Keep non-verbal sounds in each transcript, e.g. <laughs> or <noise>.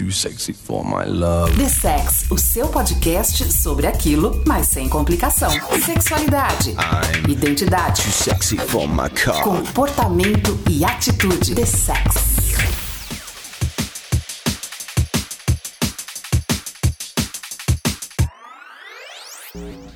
too sexy for my love. The Sex, o seu podcast sobre aquilo, mas sem complicação. Sexualidade, I'm identidade, too sexy for my car. comportamento e atitude. The Sex.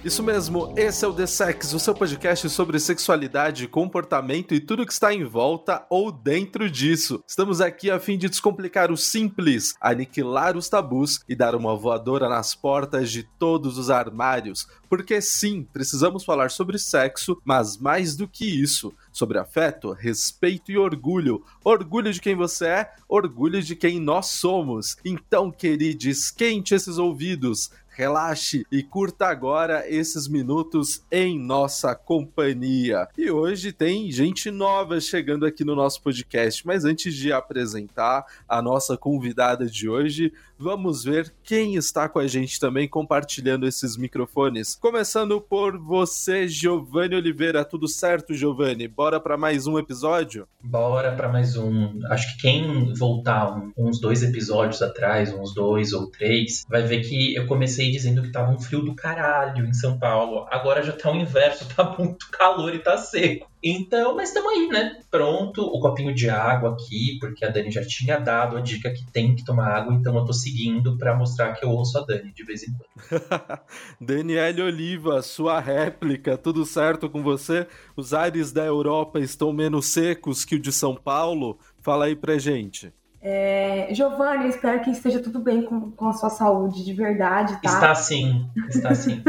Isso mesmo, esse é o The Sex, o seu podcast sobre sexualidade, comportamento e tudo que está em volta ou dentro disso. Estamos aqui a fim de descomplicar o simples, aniquilar os tabus e dar uma voadora nas portas de todos os armários. Porque sim, precisamos falar sobre sexo, mas mais do que isso, sobre afeto, respeito e orgulho. Orgulho de quem você é, orgulho de quem nós somos. Então, querido, esquente esses ouvidos, relaxe e curta agora esses minutos em nossa companhia. E hoje tem gente nova chegando aqui no nosso podcast, mas antes de apresentar a nossa convidada de hoje, vamos ver quem está com a gente também compartilhando esses microfones. Começando por você, Giovanni Oliveira. Tudo certo, Giovanni? Bora para mais um episódio? Bora para mais um. Acho que quem voltar uns dois episódios atrás, uns dois ou três, vai ver que eu comecei dizendo que tava um frio do caralho em São Paulo. Agora já tá o inverso, <laughs> tá muito calor e tá seco. Então, mas estamos aí, né? Pronto, o copinho de água aqui, porque a Dani já tinha dado a dica que tem que tomar água, então eu tô seguindo pra mostrar que eu ouço a Dani de vez em quando. <laughs> Daniele Oliva, sua réplica, tudo certo com você? Os ares da Europa estão menos secos que o de São Paulo? Fala aí pra gente. É, Giovanni, espero que esteja tudo bem com, com a sua saúde de verdade, tá? Está sim, está sim.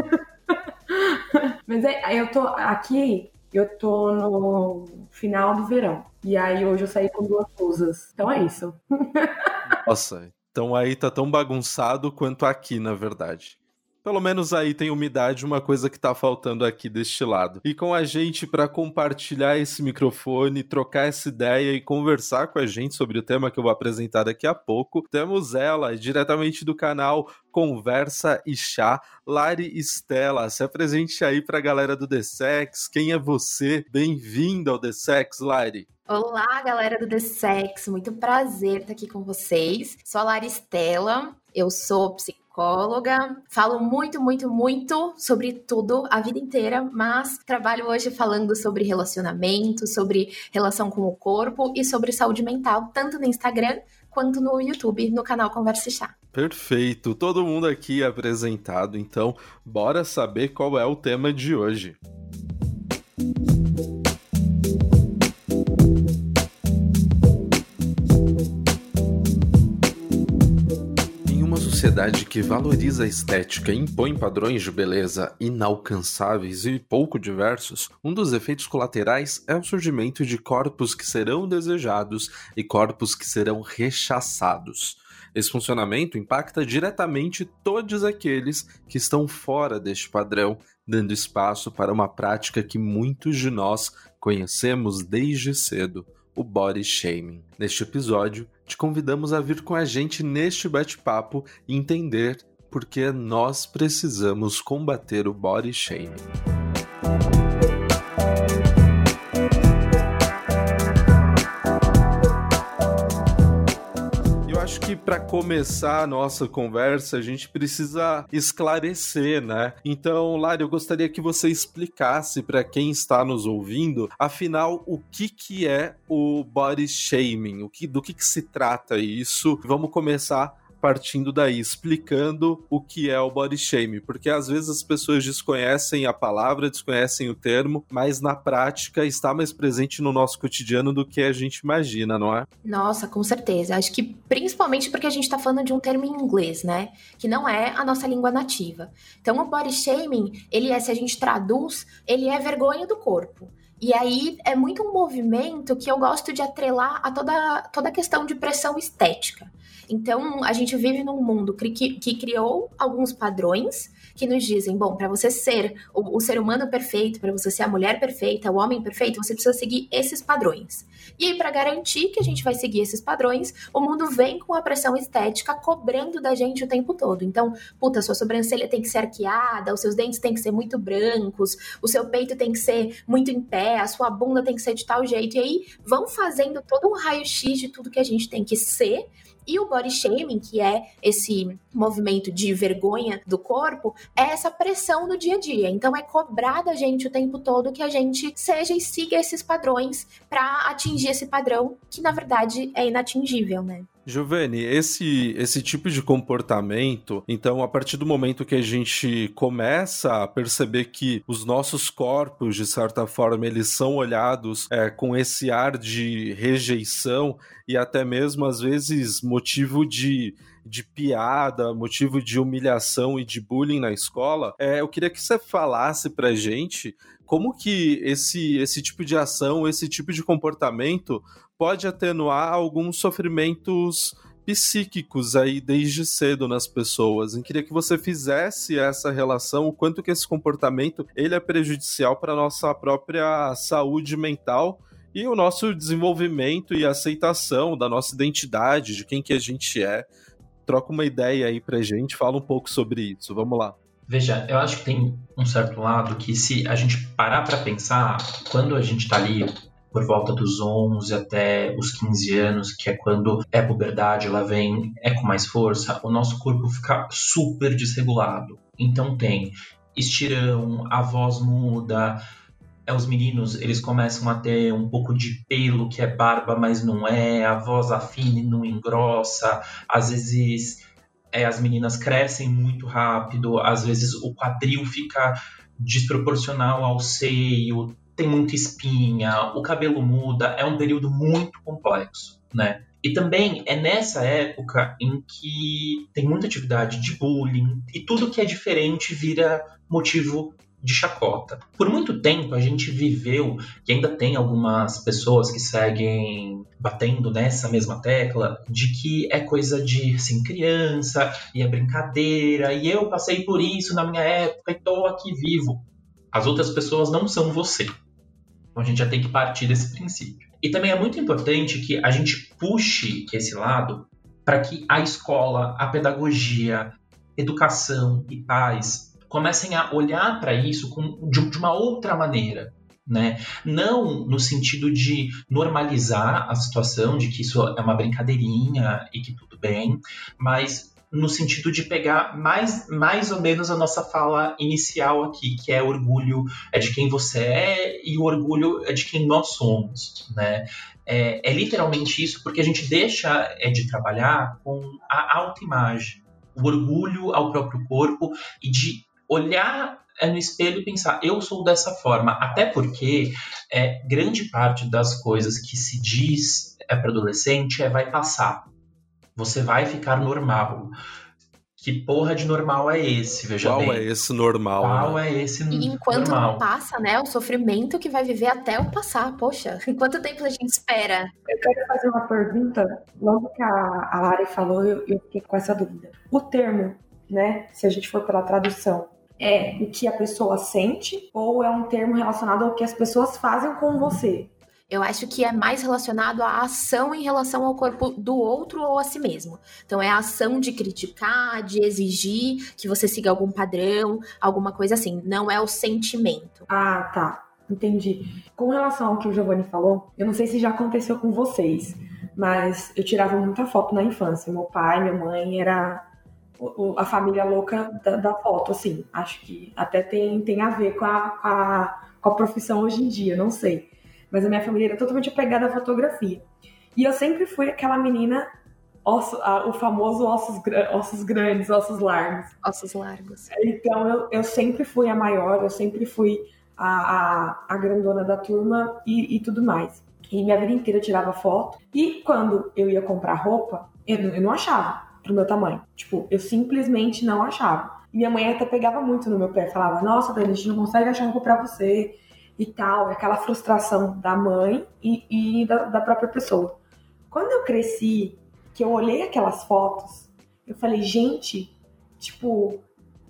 <laughs> Mas é, eu tô aqui, eu tô no final do verão. E aí hoje eu saí com duas blusas. Então é isso. <laughs> Nossa, então aí tá tão bagunçado quanto aqui, na verdade. Pelo menos aí tem umidade, uma coisa que tá faltando aqui deste lado. E com a gente para compartilhar esse microfone, trocar essa ideia e conversar com a gente sobre o tema que eu vou apresentar daqui a pouco, temos ela, diretamente do canal Conversa e Chá, Lari Estela. Se apresente aí pra galera do The Sex. Quem é você? Bem-vindo ao The Sex, Lari. Olá, galera do The Sex, muito prazer estar aqui com vocês. Sou a Laristela, eu sou psicóloga, falo muito, muito, muito sobre tudo a vida inteira, mas trabalho hoje falando sobre relacionamento, sobre relação com o corpo e sobre saúde mental, tanto no Instagram quanto no YouTube, no canal Conversa Chá. Perfeito, todo mundo aqui apresentado, então bora saber qual é o tema de hoje. Sociedade que valoriza a estética e impõe padrões de beleza inalcançáveis e pouco diversos, um dos efeitos colaterais é o surgimento de corpos que serão desejados e corpos que serão rechaçados. Esse funcionamento impacta diretamente todos aqueles que estão fora deste padrão, dando espaço para uma prática que muitos de nós conhecemos desde cedo, o body shaming. Neste episódio, te convidamos a vir com a gente neste bate-papo e entender por que nós precisamos combater o body shaming. Para começar a nossa conversa, a gente precisa esclarecer, né? Então, Lari, eu gostaria que você explicasse para quem está nos ouvindo, afinal, o que que é o body shaming? O que do que que se trata isso? Vamos começar partindo daí, explicando o que é o body shaming, porque às vezes as pessoas desconhecem a palavra, desconhecem o termo, mas na prática está mais presente no nosso cotidiano do que a gente imagina, não é? Nossa, com certeza. Acho que principalmente porque a gente tá falando de um termo em inglês, né? Que não é a nossa língua nativa. Então, o body shaming, ele é, se a gente traduz, ele é vergonha do corpo. E aí é muito um movimento que eu gosto de atrelar a toda, toda questão de pressão estética. Então, a gente vive num mundo que, que- criou alguns padrões que nos dizem, bom, para você ser o, o ser humano perfeito, para você ser a mulher perfeita, o homem perfeito, você precisa seguir esses padrões. E aí, para garantir que a gente vai seguir esses padrões, o mundo vem com a pressão estética cobrando da gente o tempo todo. Então, puta, sua sobrancelha tem que ser arqueada, os seus dentes têm que ser muito brancos, o seu peito tem que ser muito em pé, a sua bunda tem que ser de tal jeito. E aí, vão fazendo todo um raio-x de tudo que a gente tem que ser E o body shaming, que é esse movimento de vergonha do corpo, é essa pressão do dia a dia. Então é cobrar da gente o tempo todo que a gente seja e siga esses padrões para atingir esse padrão que na verdade é inatingível, né? Giovanni, esse, esse tipo de comportamento, então, a partir do momento que a gente começa a perceber que os nossos corpos, de certa forma, eles são olhados é, com esse ar de rejeição e até mesmo, às vezes, motivo de de piada, motivo de humilhação e de bullying na escola, é, eu queria que você falasse pra gente como que esse, esse tipo de ação, esse tipo de comportamento pode atenuar alguns sofrimentos psíquicos aí desde cedo nas pessoas. Eu queria que você fizesse essa relação, o quanto que esse comportamento ele é prejudicial para nossa própria saúde mental e o nosso desenvolvimento e aceitação da nossa identidade, de quem que a gente é. Troca uma ideia aí pra gente, fala um pouco sobre isso. Vamos lá. Veja, eu acho que tem um certo lado que se a gente parar para pensar, quando a gente tá ali por volta dos 11 até os 15 anos, que é quando é puberdade, ela vem é com mais força, o nosso corpo fica super desregulado. Então tem estirão, a voz muda, é, os meninos eles começam a ter um pouco de pelo que é barba, mas não é, a voz afina e não engrossa, às vezes é, as meninas crescem muito rápido, às vezes o quadril fica desproporcional ao seio, tem muita espinha, o cabelo muda, é um período muito complexo, né? E também é nessa época em que tem muita atividade de bullying e tudo que é diferente vira motivo de chacota. Por muito tempo a gente viveu, e ainda tem algumas pessoas que seguem batendo nessa mesma tecla, de que é coisa de assim, criança, e é brincadeira, e eu passei por isso na minha época e tô aqui vivo. As outras pessoas não são você. Então a gente já tem que partir desse princípio. E também é muito importante que a gente puxe esse lado para que a escola, a pedagogia, educação e pais comecem a olhar para isso com, de, de uma outra maneira. Né? Não no sentido de normalizar a situação, de que isso é uma brincadeirinha e que tudo bem, mas no sentido de pegar mais, mais ou menos a nossa fala inicial aqui, que é orgulho é de quem você é e o orgulho é de quem nós somos, né? É, é literalmente isso, porque a gente deixa é, de trabalhar com a autoimagem, o orgulho ao próprio corpo e de olhar é, no espelho e pensar, eu sou dessa forma. Até porque é, grande parte das coisas que se diz é, para adolescente é vai passar você vai ficar normal. Que porra de normal é esse, veja Qual bem. é esse normal? Qual né? é esse E enquanto normal? não passa, né, o sofrimento que vai viver até o passar, poxa, <laughs> quanto tempo a gente espera? Eu quero fazer uma pergunta, logo que a, a Lari falou, eu, eu fiquei com essa dúvida. O termo, né, se a gente for pela tradução, é o que a pessoa sente ou é um termo relacionado ao que as pessoas fazem com você? Eu acho que é mais relacionado à ação em relação ao corpo do outro ou a si mesmo. Então é a ação de criticar, de exigir que você siga algum padrão, alguma coisa assim. Não é o sentimento. Ah, tá. Entendi. Com relação ao que o Giovanni falou, eu não sei se já aconteceu com vocês, mas eu tirava muita foto na infância. Meu pai, minha mãe era a família louca da, da foto, assim. Acho que até tem, tem a ver com a, com a, com a profissão hoje em dia, não sei mas a minha família era totalmente apegada à fotografia. E eu sempre fui aquela menina, osso, a, o famoso ossos, ossos grandes, ossos largos. Ossos largos. Então eu, eu sempre fui a maior, eu sempre fui a, a, a grandona da turma e, e tudo mais. E minha vida inteira eu tirava foto. E quando eu ia comprar roupa, eu, eu não achava pro meu tamanho. Tipo, eu simplesmente não achava. Minha mãe até pegava muito no meu pé, falava: Nossa, Dani, a gente não consegue achar roupa pra você e tal, aquela frustração da mãe e, e da, da, própria pessoa. Quando eu cresci, que eu olhei aquelas fotos, eu falei, gente, tipo,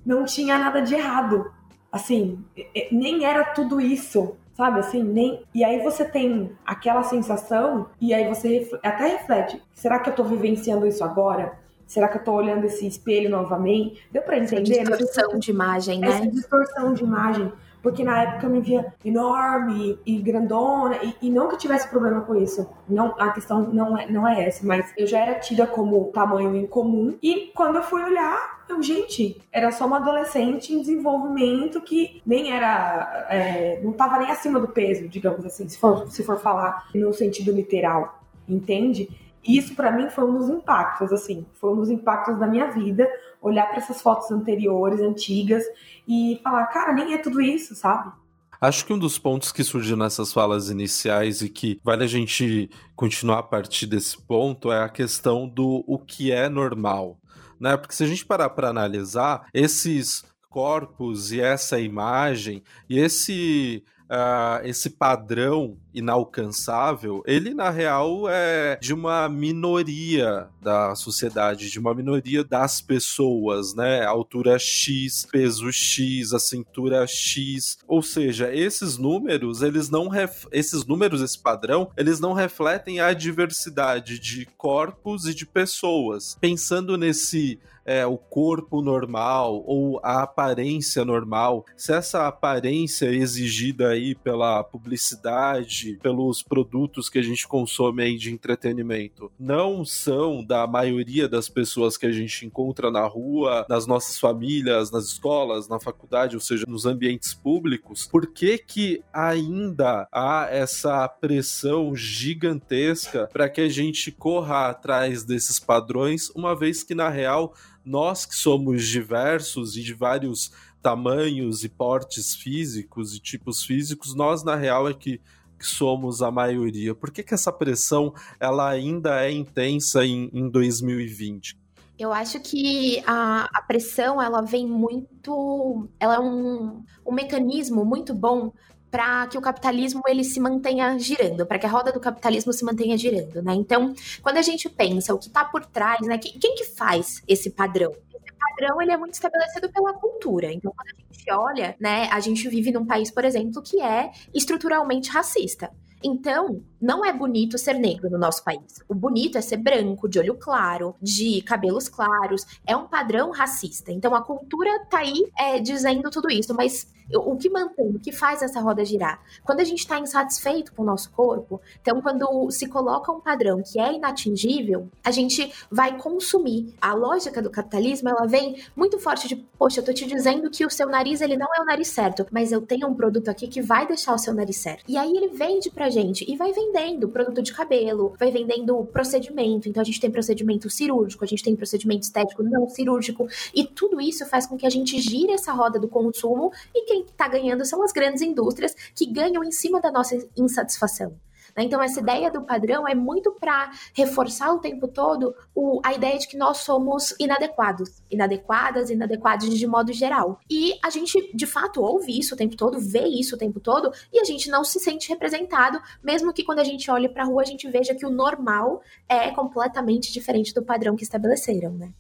não tinha nada de errado. Assim, nem era tudo isso, sabe? Assim, nem. E aí você tem aquela sensação, e aí você até reflete: será que eu tô vivenciando isso agora? Será que eu tô olhando esse espelho novamente? Deu pra entender? Essa distorção de imagem, né? Essa distorção de imagem porque na época eu me via enorme e, grandona, e, e, não que tivesse problema com isso. Não, a questão não é, não é essa, mas eu já era tida como tamanho incomum. E quando eu fui olhar, eu, gente, era só uma adolescente em desenvolvimento que nem era. É, não estava nem acima do peso, digamos assim, se for, se for falar no sentido literal, entende? Isso para mim foi um dos impactos, assim, foi um dos impactos da minha vida, olhar para essas fotos anteriores, antigas e falar, cara, nem é tudo isso, sabe? Acho que um dos pontos que surgiu nessas falas iniciais e que vale a gente continuar a partir desse ponto é a questão do o que é normal, né? Porque se a gente parar para analisar esses corpos e essa imagem e esse uh, esse padrão inalcançável, ele na real é de uma minoria da sociedade, de uma minoria das pessoas, né? Altura X, peso X, a cintura X. Ou seja, esses números, eles não ref... esses números, esse padrão, eles não refletem a diversidade de corpos e de pessoas. Pensando nesse é, o corpo normal ou a aparência normal, se essa aparência exigida aí pela publicidade, pelos produtos que a gente consome aí de entretenimento, não são da maioria das pessoas que a gente encontra na rua, nas nossas famílias, nas escolas, na faculdade, ou seja, nos ambientes públicos, por que que ainda há essa pressão gigantesca para que a gente corra atrás desses padrões, uma vez que na real nós que somos diversos e de vários tamanhos e portes físicos e tipos físicos, nós na real é que, que somos a maioria. Por que, que essa pressão ela ainda é intensa em, em 2020? Eu acho que a, a, pressão ela vem muito, ela é um, um mecanismo muito bom para que o capitalismo ele se mantenha girando, para que a roda do capitalismo se mantenha girando, né? Então, quando a gente pensa o que está por trás, né? Quem, quem, que faz esse padrão? Padrão ele é muito estabelecido pela cultura. Então, quando a gente olha, né, a gente vive num país, por exemplo, que é estruturalmente racista. Então, não é bonito ser negro no nosso país. O bonito é ser branco, de olho claro, de cabelos claros. É um padrão racista. Então, a cultura tá aí é, dizendo tudo isso. Mas o que mantém, o que faz essa roda girar? Quando a gente está insatisfeito com o nosso corpo, então quando se coloca um padrão que é inatingível, a gente vai consumir. A lógica do capitalismo, ela vem muito forte de, poxa, eu tô te dizendo que o seu nariz, ele não é o nariz certo, mas eu tenho um produto aqui que vai deixar o seu nariz certo. E aí ele vende pra gente e vai vendendo produto de cabelo, vai vendendo procedimento. Então a gente tem procedimento cirúrgico, a gente tem procedimento estético não cirúrgico, e tudo isso faz com que a gente gire essa roda do consumo e que quem está ganhando são as grandes indústrias que ganham em cima da nossa insatisfação. Né? Então, essa ideia do padrão é muito para reforçar o tempo todo o, a ideia de que nós somos inadequados, inadequadas, inadequados de modo geral. E a gente, de fato, ouve isso o tempo todo, vê isso o tempo todo, e a gente não se sente representado, mesmo que quando a gente olhe para a rua a gente veja que o normal é completamente diferente do padrão que estabeleceram, né?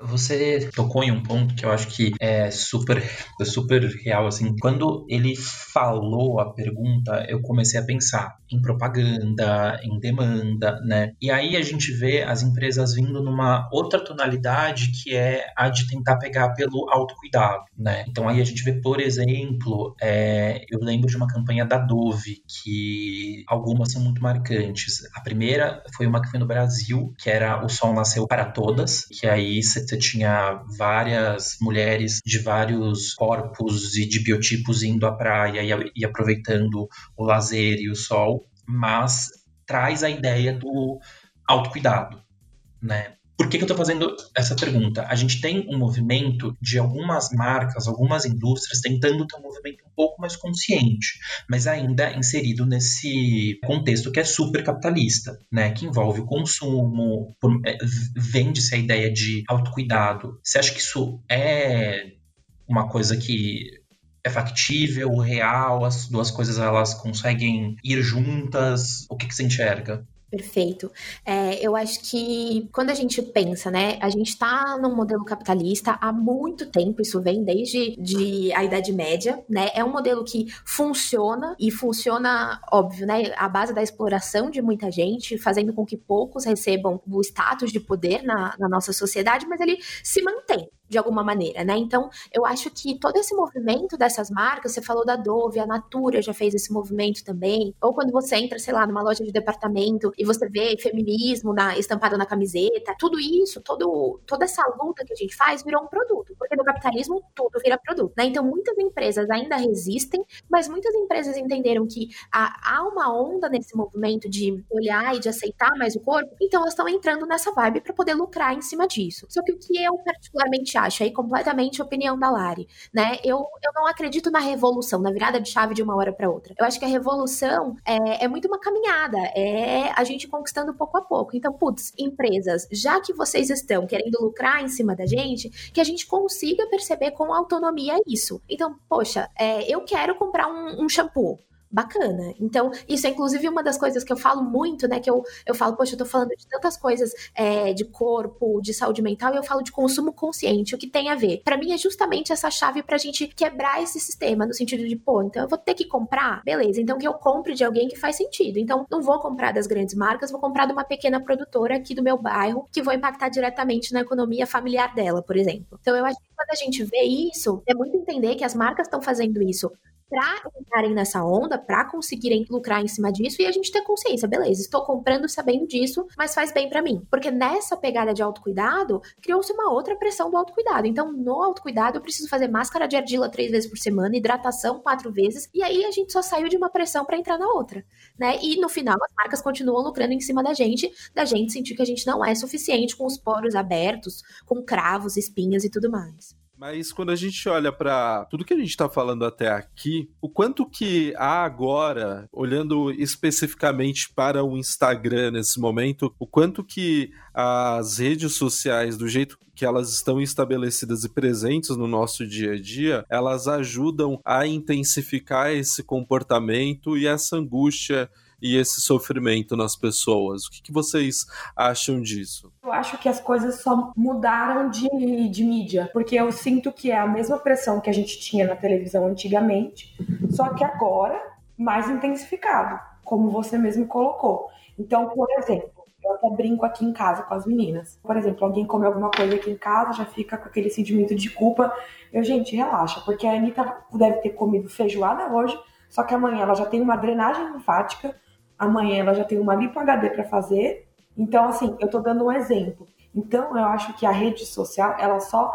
Você tocou em um ponto que eu acho que é super, super real, assim. Quando ele falou a pergunta, eu comecei a pensar em propaganda, em demanda, né? E aí a gente vê as empresas vindo numa outra tonalidade que é a de tentar pegar pelo autocuidado, né? Então aí a gente vê, por exemplo, é, eu lembro de uma campanha da Dove, que algumas são muito marcantes. A primeira foi uma que foi no Brasil, que era O Sol Nasceu para Todas, que aí você você tinha várias mulheres de vários corpos e de biotipos indo à praia e, e aproveitando o lazer e o sol, mas traz a ideia do autocuidado, né? Por que, que eu estou fazendo essa pergunta? A gente tem um movimento de algumas marcas, algumas indústrias tentando ter um movimento um pouco mais consciente, mas ainda inserido nesse contexto que é super capitalista, né? Que envolve o consumo, é, vende-se a ideia de autocuidado. Você acha que isso é uma coisa que é factível, real, as duas coisas elas conseguem ir juntas? O que, que você enxerga? Perfeito. É, eu acho que quando a gente pensa, né, a gente está num modelo capitalista há muito tempo, isso vem desde de a Idade Média, né? É um modelo que funciona e funciona, óbvio, né, à base da exploração de muita gente, fazendo com que poucos recebam o status de poder na, na nossa sociedade, mas ele se mantém. De alguma maneira, né? Então, eu acho que todo esse movimento dessas marcas, você falou da Dove, a Natura já fez esse movimento também, ou quando você entra, sei lá, numa loja de departamento e você vê feminismo na, estampado na camiseta, tudo isso, todo, toda essa luta que a gente faz virou um produto, porque no capitalismo tudo vira produto, né? Então, muitas empresas ainda resistem, mas muitas empresas entenderam que há, há uma onda nesse movimento de olhar e de aceitar mais o corpo, então elas estão entrando nessa vibe para poder lucrar em cima disso. Só que o que eu particularmente acho, aí completamente a opinião da Lari, né? Eu, eu não acredito na revolução, na virada de chave de uma hora para outra. Eu acho que a revolução é, é muito uma caminhada, é a gente conquistando pouco a pouco. Então, putz, empresas, já que vocês estão querendo lucrar em cima da gente, que a gente consiga perceber com autonomia isso. Então, poxa, é, eu quero comprar um, um shampoo bacana. Então, isso é inclusive uma das coisas que eu falo muito, né? Que eu, eu falo, poxa, eu tô falando de tantas coisas é, de corpo, de saúde mental, e eu falo de consumo consciente, o que tem a ver. Para mim é justamente essa chave pra gente quebrar esse sistema, no sentido de, pô, então eu vou ter que comprar? Beleza, então que eu compre de alguém que faz sentido. Então, não vou comprar das grandes marcas, vou comprar de uma pequena produtora aqui do meu bairro, que vou impactar diretamente na economia familiar dela, por exemplo. Então, eu acho que quando a gente vê isso, é muito entender que as marcas estão fazendo isso para entrarem nessa onda, para conseguirem lucrar em cima disso e a gente ter consciência, beleza, estou comprando sabendo disso, mas faz bem para mim. Porque nessa pegada de autocuidado, criou-se uma outra pressão do autocuidado. Então, no autocuidado, eu preciso fazer máscara de argila três vezes por semana, hidratação quatro vezes, e aí a gente só saiu de uma pressão para entrar na outra, né? E no final, as marcas continuam lucrando em cima da gente, da gente sentir que a gente não é suficiente com os poros abertos, com cravos, espinhas e tudo mais. Mas quando a gente olha para tudo que a gente está falando até aqui, o quanto que há agora, olhando especificamente para o Instagram nesse momento, o quanto que as redes sociais, do jeito que elas estão estabelecidas e presentes no nosso dia a dia, elas ajudam a intensificar esse comportamento e essa angústia e esse sofrimento nas pessoas. O que, que, vocês acham disso? Eu acho que as coisas só mudaram de, de mídia, porque eu sinto que é a mesma pressão que a gente tinha na televisão antigamente, só que agora mais intensificado, como você mesmo colocou. Então, por exemplo, eu até brinco aqui em casa com as meninas. Por exemplo, alguém come alguma coisa aqui em casa, já fica com aquele sentimento de culpa. Eu, gente, relaxa, porque a Anitta deve ter comido feijoada hoje, só que amanhã ela já tem uma drenagem linfática, amanhã ela já tem uma lipo HD para fazer. Então, assim, eu tô dando um exemplo. Então, eu acho que a rede social, ela só,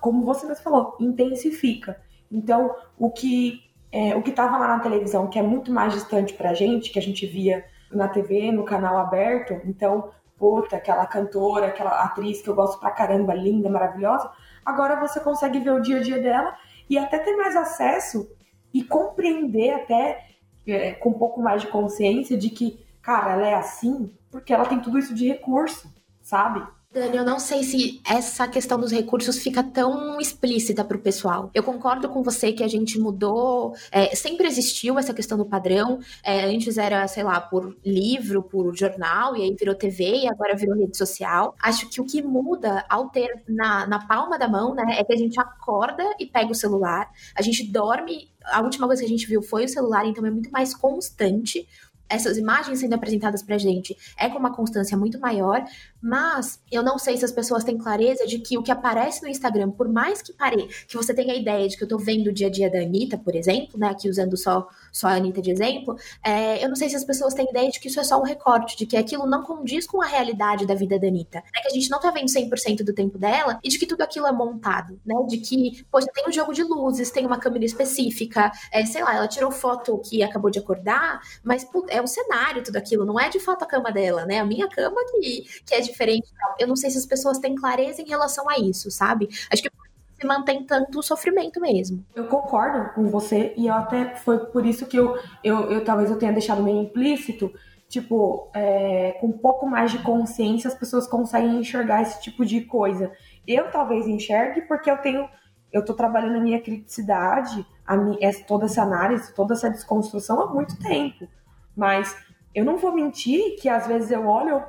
como você mesmo falou, intensifica. Então, o que é, o que estava lá na televisão, que é muito mais distante pra gente, que a gente via na TV, no canal aberto, então, puta, aquela cantora, aquela atriz que eu gosto pra caramba, linda, maravilhosa, agora você consegue ver o dia a dia dela e até ter mais acesso e compreender até é, com um pouco mais de consciência de que, cara, ela é assim porque ela tem tudo isso de recurso, sabe? Dani, eu não sei se essa questão dos recursos fica tão explícita para o pessoal. Eu concordo com você que a gente mudou, é, sempre existiu essa questão do padrão. É, antes era, sei lá, por livro, por jornal, e aí virou TV, e agora virou rede social. Acho que o que muda ao ter na, na palma da mão, né, é que a gente acorda e pega o celular, a gente dorme a última coisa que a gente viu foi o celular, então é muito mais constante essas imagens sendo apresentadas pra gente é com uma constância muito maior, mas eu não sei se as pessoas têm clareza de que o que aparece no Instagram, por mais que pare, que você tenha a ideia de que eu tô vendo o dia a dia da Anitta, por exemplo, né, aqui usando só, só a Anitta de exemplo, é, eu não sei se as pessoas têm ideia de que isso é só um recorte, de que aquilo não condiz com a realidade da vida da Anitta, né, que a gente não tá vendo 100% do tempo dela e de que tudo aquilo é montado, né, de que, poxa, tem um jogo de luzes, tem uma câmera específica, é, sei lá, ela tirou foto que acabou de acordar, mas é um cenário tudo aquilo, não é de fato a cama dela, né, a minha cama que, que é diferente. Eu não sei se as pessoas têm clareza em relação a isso, sabe? Acho que se mantém tanto sofrimento mesmo. Eu concordo com você e eu até foi por isso que eu, eu, eu talvez eu tenha deixado meio implícito, tipo, é, com um pouco mais de consciência as pessoas conseguem enxergar esse tipo de coisa. Eu talvez enxergue porque eu tenho, eu tô trabalhando a minha criticidade, a minha, toda essa análise, toda essa desconstrução há muito tempo. Mas eu não vou mentir que às vezes eu olho,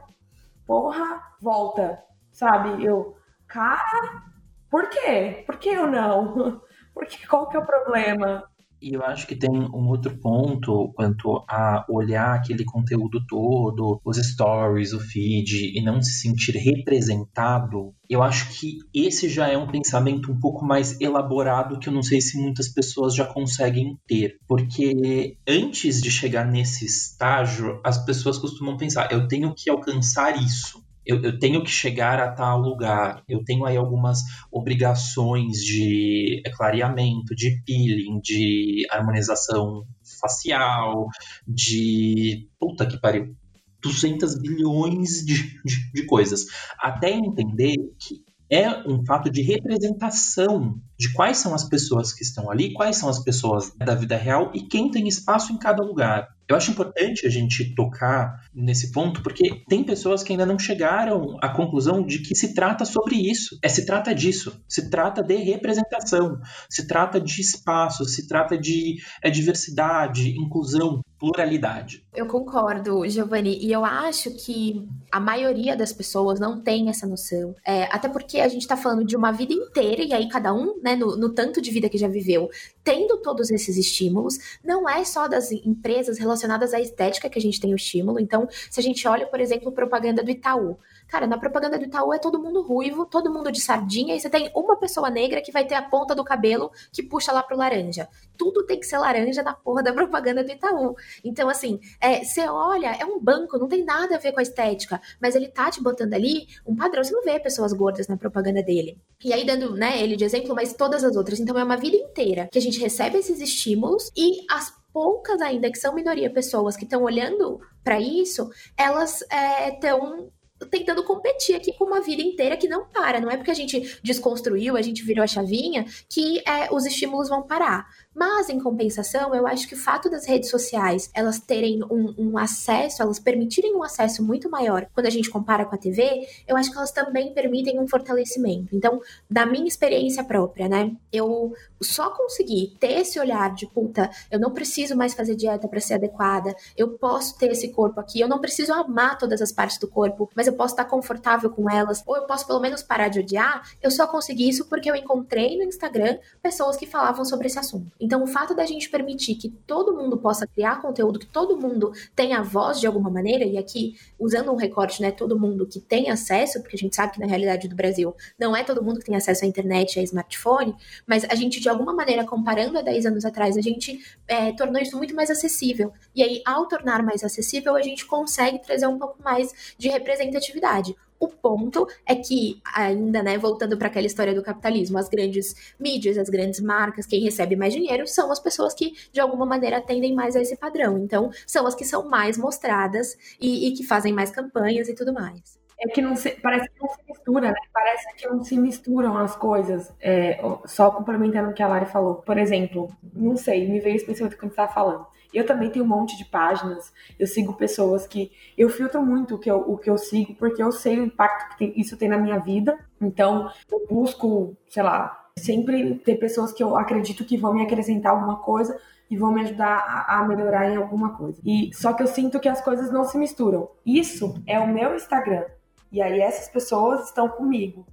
porra, volta, sabe? Eu, cara, por quê? Por que eu não? <laughs> Porque qual que é o problema? E eu acho que tem um outro ponto quanto a olhar aquele conteúdo todo, os stories, o feed, e não se sentir representado. Eu acho que esse já é um pensamento um pouco mais elaborado que eu não sei se muitas pessoas já conseguem ter. Porque antes de chegar nesse estágio, as pessoas costumam pensar: eu tenho que alcançar isso eu, eu, tenho que chegar a tal lugar, eu tenho aí algumas obrigações de clareamento, de peeling, de harmonização facial, de. Puta que pariu. 200 bilhões de, de, de coisas. Até entender que é um fato de representação de quais são as pessoas que estão ali, quais são as pessoas da vida real e quem tem espaço em cada lugar. Eu acho importante a gente tocar nesse ponto, porque tem pessoas que ainda não chegaram à conclusão de que se trata sobre isso. É se trata disso. Se trata de representação, se trata de espaço, se trata de é, diversidade, inclusão, pluralidade. Eu concordo, Giovanni, e eu acho que a maioria das pessoas não tem essa noção. É, até porque a gente está falando de uma vida inteira, e aí cada um, né, no, no tanto de vida que já viveu, tendo todos esses estímulos, não é só das empresas relacionadas à estética que a gente tem o estímulo. Então, se a gente olha, por exemplo, propaganda do Itaú, Cara, na propaganda do Itaú é todo mundo ruivo, todo mundo de sardinha, e você tem uma pessoa negra que vai ter a ponta do cabelo que puxa lá pro laranja. Tudo tem que ser laranja na porra da propaganda do Itaú. Então, assim, é, você olha, é um banco, não tem nada a ver com a estética, mas ele tá te botando ali um padrão. Você não vê pessoas gordas na propaganda dele. E aí, dando né, ele de exemplo, mas todas as outras. Então, é uma vida inteira que a gente recebe esses estímulos e as poucas ainda que são minoria pessoas que estão olhando para isso, elas estão é, tentando competir aqui com uma vida inteira que não para. Não é porque a gente desconstruiu, a gente virou a chavinha, que é, os estímulos vão parar. Mas, em compensação, eu acho que o fato das redes sociais elas terem um, um, acesso, elas permitirem um acesso muito maior quando a gente compara com a TV, eu acho que elas também permitem um fortalecimento. Então, da minha experiência própria, né? Eu só consegui ter esse olhar de puta, eu não preciso mais fazer dieta para ser adequada, eu posso ter esse corpo aqui, eu não preciso amar todas as partes do corpo, mas eu posso estar confortável com elas, ou eu posso pelo menos parar de odiar. Eu só consegui isso porque eu encontrei no Instagram pessoas que falavam sobre esse assunto. Então, o fato da gente permitir que todo mundo possa criar conteúdo, que todo mundo tenha voz de alguma maneira, e aqui, usando um recorte, né, todo mundo que tem acesso, porque a gente sabe que na realidade do Brasil não é todo mundo que tem acesso à internet a smartphone, mas a gente, de alguma maneira, comparando a 10 anos atrás, a gente é, tornou isso muito mais acessível. E aí, ao tornar mais acessível, a gente consegue trazer um pouco mais de representatividade. O ponto é que, ainda, né, voltando para aquela história do capitalismo, as grandes mídias, as grandes marcas, quem recebe mais dinheiro são as pessoas que, de alguma maneira, atendem mais a esse padrão. Então, são as que são mais mostradas e, e que fazem mais campanhas e tudo mais. É que não se, parece que não se mistura, né? Parece que não se misturam as coisas. É, só complementando o que a Lari falou. Por exemplo, não sei, me veio esse pensamento quando você estava falando. Eu também tenho um monte de páginas, eu sigo pessoas que. Eu filtro muito o que eu, o que eu sigo, porque eu sei o impacto que tem, isso tem na minha vida. Então, eu busco, sei lá, sempre ter pessoas que eu acredito que vão me acrescentar alguma coisa e vão me ajudar a, a, melhorar em alguma coisa. E só que eu sinto que as coisas não se misturam. Isso é o meu Instagram. E aí essas pessoas estão comigo.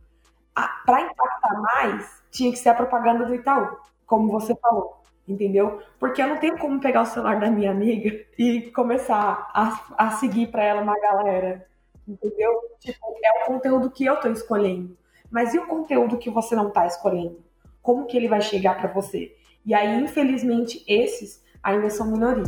Para impactar mais, tinha que ser a propaganda do Itaú, como você falou entendeu? Porque eu não tenho como pegar o celular da minha amiga <laughs> e começar a, a seguir para ela uma galera, entendeu? Tipo, é o conteúdo que eu tô escolhendo. Mas e o conteúdo que você não tá escolhendo? Como que ele vai chegar para você? E aí, infelizmente, esses ainda são minoria.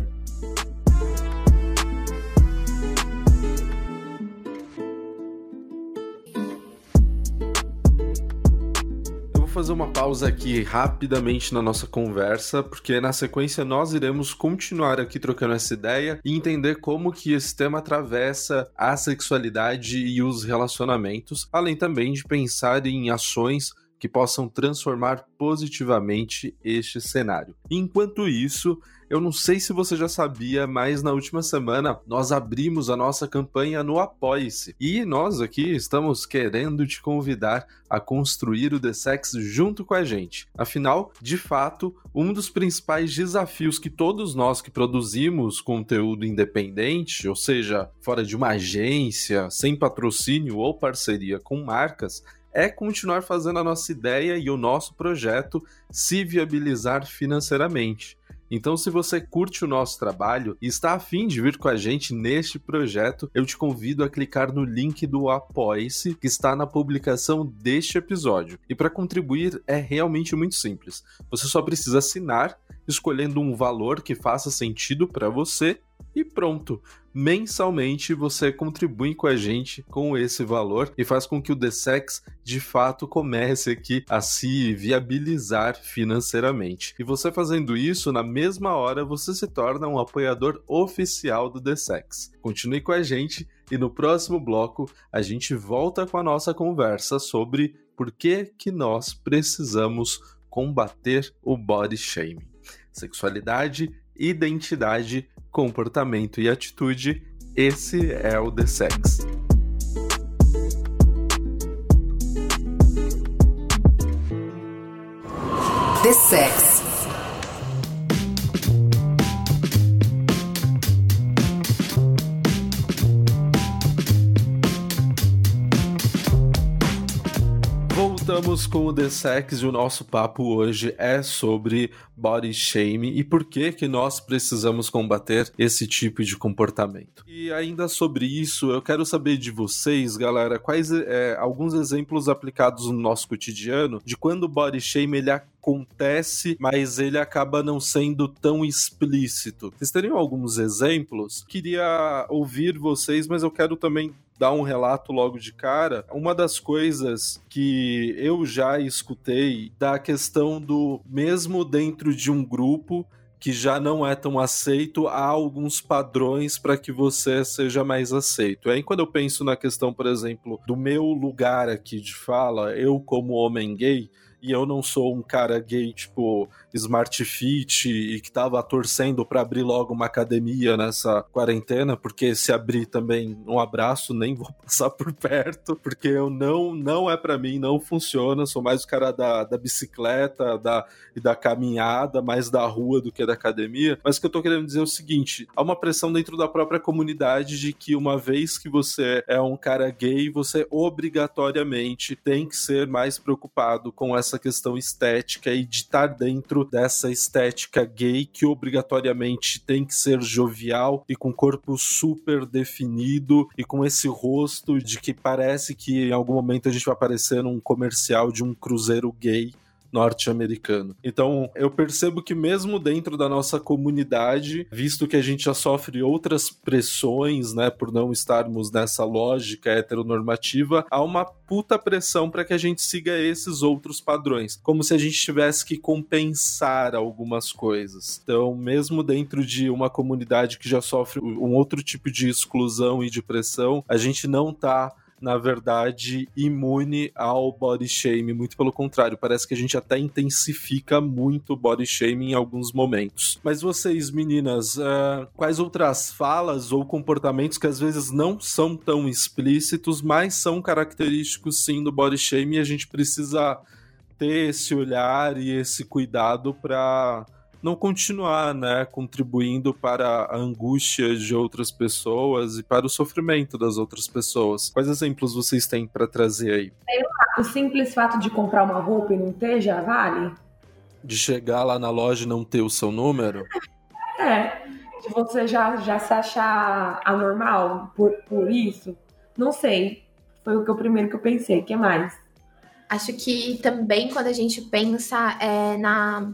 Fazer uma pausa aqui rapidamente na nossa conversa, porque na sequência nós iremos continuar aqui trocando essa ideia e entender como que esse tema atravessa a sexualidade e os relacionamentos, além também de pensar em ações que possam transformar positivamente este cenário. Enquanto isso, eu não sei se você já sabia, mas na última semana nós abrimos a nossa campanha no Apoie-se. E nós aqui estamos querendo te convidar a construir o The Sex junto com a gente. Afinal, de fato, um dos principais desafios que todos nós que produzimos conteúdo independente, ou seja, fora de uma agência, sem patrocínio ou parceria com marcas, é continuar fazendo a nossa ideia e o nosso projeto se viabilizar financeiramente. Então, se você curte o nosso trabalho e está afim de vir com a gente neste projeto, eu te convido a clicar no link do Apoie-se que está na publicação deste episódio. E para contribuir é realmente muito simples. Você só precisa assinar, escolhendo um valor que faça sentido para você e pronto. Mensalmente você contribui com a gente com esse valor e faz com que o The de fato comece aqui a se viabilizar financeiramente. E você fazendo isso, na mesma hora você se torna um apoiador oficial do The. Continue com a gente e no próximo bloco a gente volta com a nossa conversa sobre por que que nós precisamos combater o body shaming. Sexualidade, identidade comportamento e atitude, esse é o The Sex. The Sex. Voltamos com o The Sex e o nosso papo hoje é sobre body shaming e por que que nós precisamos combater esse tipo de comportamento. E ainda sobre isso, eu quero saber de vocês, galera, quais é, alguns exemplos aplicados no nosso cotidiano de quando o body shaming ele acontece, mas ele acaba não sendo tão explícito. Vocês teriam alguns exemplos? Queria ouvir vocês, mas eu quero também dar um relato logo de cara, uma das coisas que eu já escutei da questão do mesmo dentro de um grupo que já não é tão aceito, há alguns padrões para que você seja mais aceito. Aí quando eu penso na questão, por exemplo, do meu lugar aqui de fala, eu como homem gay, e eu não sou um cara gay, tipo, smart fit e que tava torcendo para abrir logo uma academia nessa quarentena, porque se abrir também um abraço, nem vou <laughs> passar por perto, porque eu não, não é para mim, não funciona, sou mais o cara da, da bicicleta da, e da caminhada, mais da rua do que da academia, mas o que eu tô querendo dizer é o seguinte, há uma pressão dentro da própria comunidade de que uma vez que você é um cara gay, você obrigatoriamente tem que ser mais preocupado com essa questão estética e de estar dentro dessa estética gay que obrigatoriamente tem que ser jovial e com corpo super definido e com esse rosto de que parece que em algum momento a gente vai aparecer num comercial de um cruzeiro gay norte-americano. Então, eu percebo que mesmo dentro da nossa comunidade, visto que a gente já sofre outras pressões, né, por não estarmos nessa lógica heteronormativa, há uma puta pressão para que a gente siga esses outros padrões, como se a gente tivesse que compensar algumas coisas. Então, mesmo dentro de uma comunidade que já sofre um outro tipo de exclusão e de pressão, a gente não tá na verdade, imune ao body shaming. Muito pelo contrário, parece que a gente até intensifica muito o body shaming em alguns momentos. Mas vocês, meninas, uh, quais outras falas ou comportamentos que às vezes não são tão explícitos, mas são característicos sim do body shaming e a gente precisa ter esse olhar e esse cuidado para não continuar, né, contribuindo para a angústia de outras pessoas e para o sofrimento das outras pessoas. Quais exemplos vocês têm para trazer aí? O simples fato de comprar uma roupa e não ter já vale? De chegar lá na loja e não ter o seu número? <laughs> É, de você já, já se achar anormal por, por isso? Não sei. Foi o que o primeiro que eu pensei. O que mais? Acho que também quando a gente pensa é, na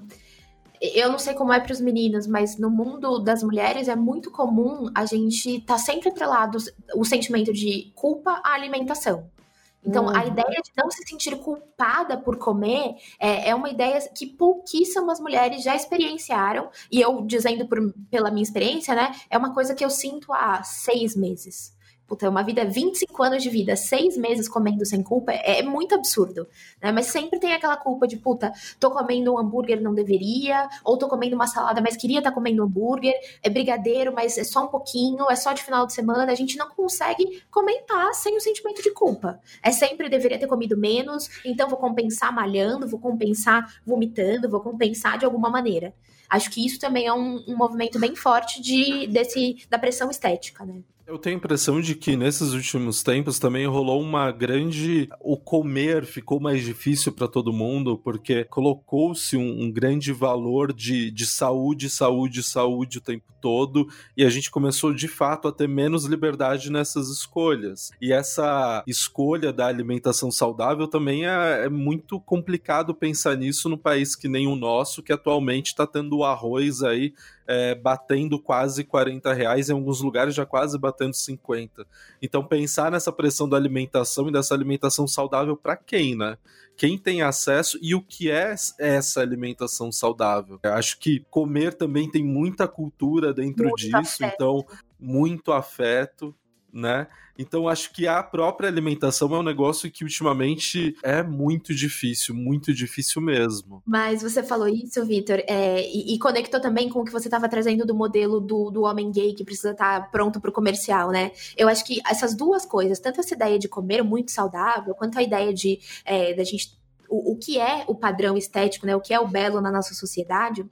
eu não sei como é para os meninos, mas no mundo das mulheres é muito comum a gente tá sempre atrelado o sentimento de culpa à alimentação. Então, uhum. a ideia de não se sentir culpada por comer é, é, uma ideia que pouquíssimas mulheres já experienciaram. E eu, dizendo por, pela minha experiência, né, é uma coisa que eu sinto há seis meses puta, uma vida, 25 anos de vida, seis meses comendo sem culpa, é, muito absurdo, né? Mas sempre tem aquela culpa de, puta, tô comendo um hambúrguer, não deveria, ou tô comendo uma salada, mas queria estar tá comendo hambúrguer, é brigadeiro, mas é só um pouquinho, é só de final de semana, a gente não consegue comentar sem o sentimento de culpa. É sempre deveria ter comido menos, então vou compensar malhando, vou compensar vomitando, vou compensar de alguma maneira. Acho que isso também é um, um movimento bem forte de, desse, da pressão estética, né? Eu tenho a impressão de que nesses últimos tempos também rolou uma grande. O comer ficou mais difícil para todo mundo, porque colocou-se um, um, grande valor de, de saúde, saúde, saúde o tempo todo, e a gente começou de fato a ter menos liberdade nessas escolhas. E essa escolha da alimentação saudável também é, é muito complicado pensar nisso no país que nem o nosso, que atualmente está tendo o arroz aí é, batendo quase 40 reais, em alguns lugares já quase batendo 50. Então pensar nessa pressão da alimentação e dessa alimentação saudável para quem, né? Quem tem acesso e o que é essa alimentação saudável? Eu acho que comer também tem muita cultura dentro muito disso, afeto. então muito afeto né? Então acho que a própria alimentação é um negócio que ultimamente é muito difícil, muito difícil mesmo. Mas você falou isso, Vitor, é, e, e, conectou também com o que você estava trazendo do modelo do, do homem gay que precisa estar tá pronto para o comercial, né? Eu acho que essas duas coisas, tanto essa ideia de comer muito saudável, quanto a ideia de é, da gente o, o que é o padrão estético, né? O que é o belo na nossa sociedade,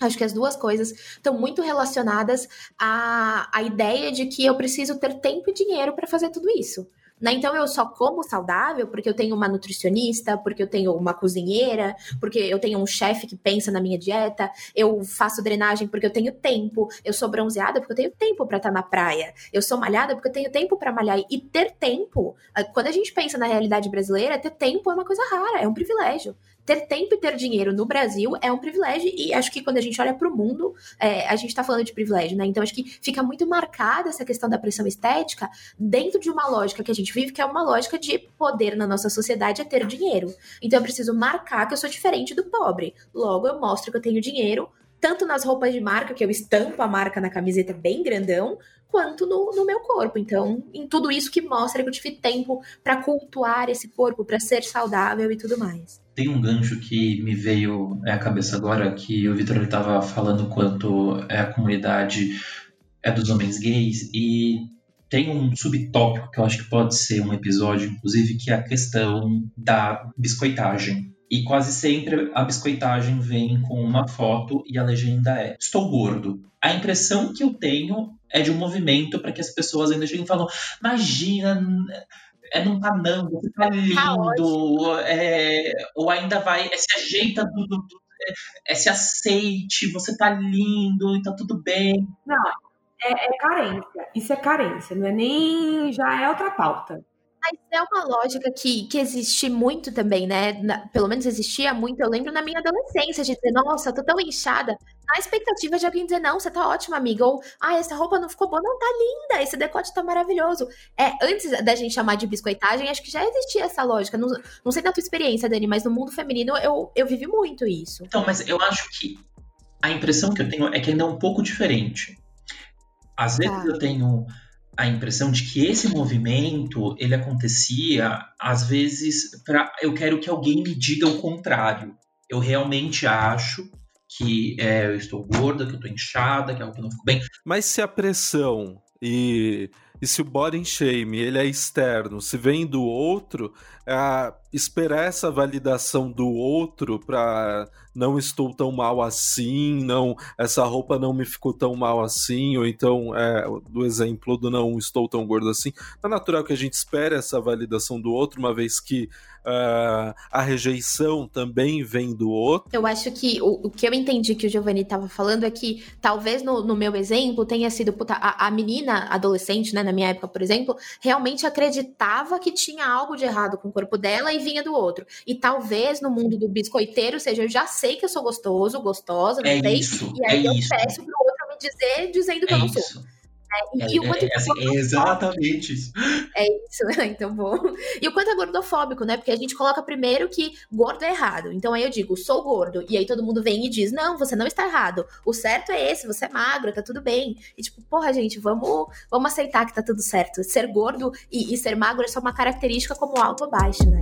Acho que as duas coisas estão muito relacionadas à, à ideia de que eu preciso ter tempo e dinheiro para fazer tudo isso. Né? Então eu só como saudável porque eu tenho uma nutricionista, porque eu tenho uma cozinheira, porque eu tenho um chefe que pensa na minha dieta, eu faço drenagem porque eu tenho tempo, eu sou bronzeada porque eu tenho tempo para estar na praia, eu sou malhada porque eu tenho tempo para malhar. E ter tempo, quando a gente pensa na realidade brasileira, ter tempo é uma coisa rara, é um privilégio ter tempo e ter dinheiro no Brasil é um privilégio, e acho que quando a gente olha para o mundo, é, a gente está falando de privilégio, né? Então acho que fica muito marcada essa questão da pressão estética dentro de uma lógica que a gente vive, que é uma lógica de poder na nossa sociedade é ter dinheiro. Então eu preciso marcar que eu sou diferente do pobre. Logo, eu mostro que eu tenho dinheiro, tanto nas roupas de marca, que eu estampo a marca na camiseta bem grandão, quanto no, no meu corpo. Então, em tudo isso que mostra que eu tive tempo para cultuar esse corpo, para ser saudável e tudo mais. Tem um gancho que me veio à cabeça agora, que o Vitor estava falando quanto é a comunidade é dos homens gays, e tem um subtópico que eu acho que pode ser um episódio, inclusive, que é a questão da biscoitagem. E quase sempre a biscoitagem vem com uma foto e a legenda é: Estou gordo. A impressão que eu tenho é de um movimento para que as pessoas ainda cheguem e falam: Imagina, é, não tá não, você tá, tá lindo, é, ou ainda vai, é, se ajeita do, do, do é, é, se aceite, você tá lindo e tá tudo bem. Não, é, é, carência, isso é carência, não é nem, já é outra pauta. Mas é uma lógica que, que existe muito também, né? Na, pelo menos existia muito. Eu lembro na minha adolescência de dizer, nossa, eu tô tão inchada. Na expectativa de alguém dizer, não, você tá ótima, amiga. Ou, ah, essa roupa não ficou boa. Não, tá linda, esse decote tá maravilhoso. É, antes da gente chamar de biscoitagem, acho que já existia essa lógica. Não, não sei da tua experiência, Dani, mas no mundo feminino eu, eu vivi muito isso. Então, mas eu acho que a impressão que eu tenho é que ainda é um pouco diferente. Às vezes tá. eu tenho a impressão de que esse movimento ele acontecia às vezes para eu quero que alguém me diga o contrário. Eu realmente acho que é, eu estou gorda, que eu estou inchada, que a roupa não ficou bem. Mas se a pressão e, e se o body shame ele é externo, se vem do outro, é, esperar essa validação do outro para não estou tão mal assim, não essa roupa não me ficou tão mal assim, ou então é, do exemplo do não estou tão gordo assim, é natural que a gente espere essa validação do outro, uma vez que Uh, a rejeição também vem do outro. Eu acho que o, o que eu entendi que o Giovanni estava falando é que talvez no, no meu exemplo tenha sido puta, a, a, menina adolescente, né, na minha época, por exemplo, realmente acreditava que tinha algo de errado com o corpo dela e vinha do outro. E talvez no mundo do biscoiteiro seja, eu já sei que eu sou gostoso, gostosa, não é sei, isso, e aí é eu isso. peço pro outro me dizer dizendo que é eu não isso. sou. É, e, é, o quanto é, assim, é exatamente isso. É isso, <laughs> então bom. E o quanto é gordofóbico, né? Porque a gente coloca primeiro que gordo é errado. Então aí eu digo, sou gordo. E aí todo mundo vem e diz, não, você não está errado. O certo é esse, você é magro, tá tudo bem. E tipo, porra, gente, vamos, vamos aceitar que tá tudo certo. Ser gordo e, e ser magro é só uma característica como alto ou baixo, né?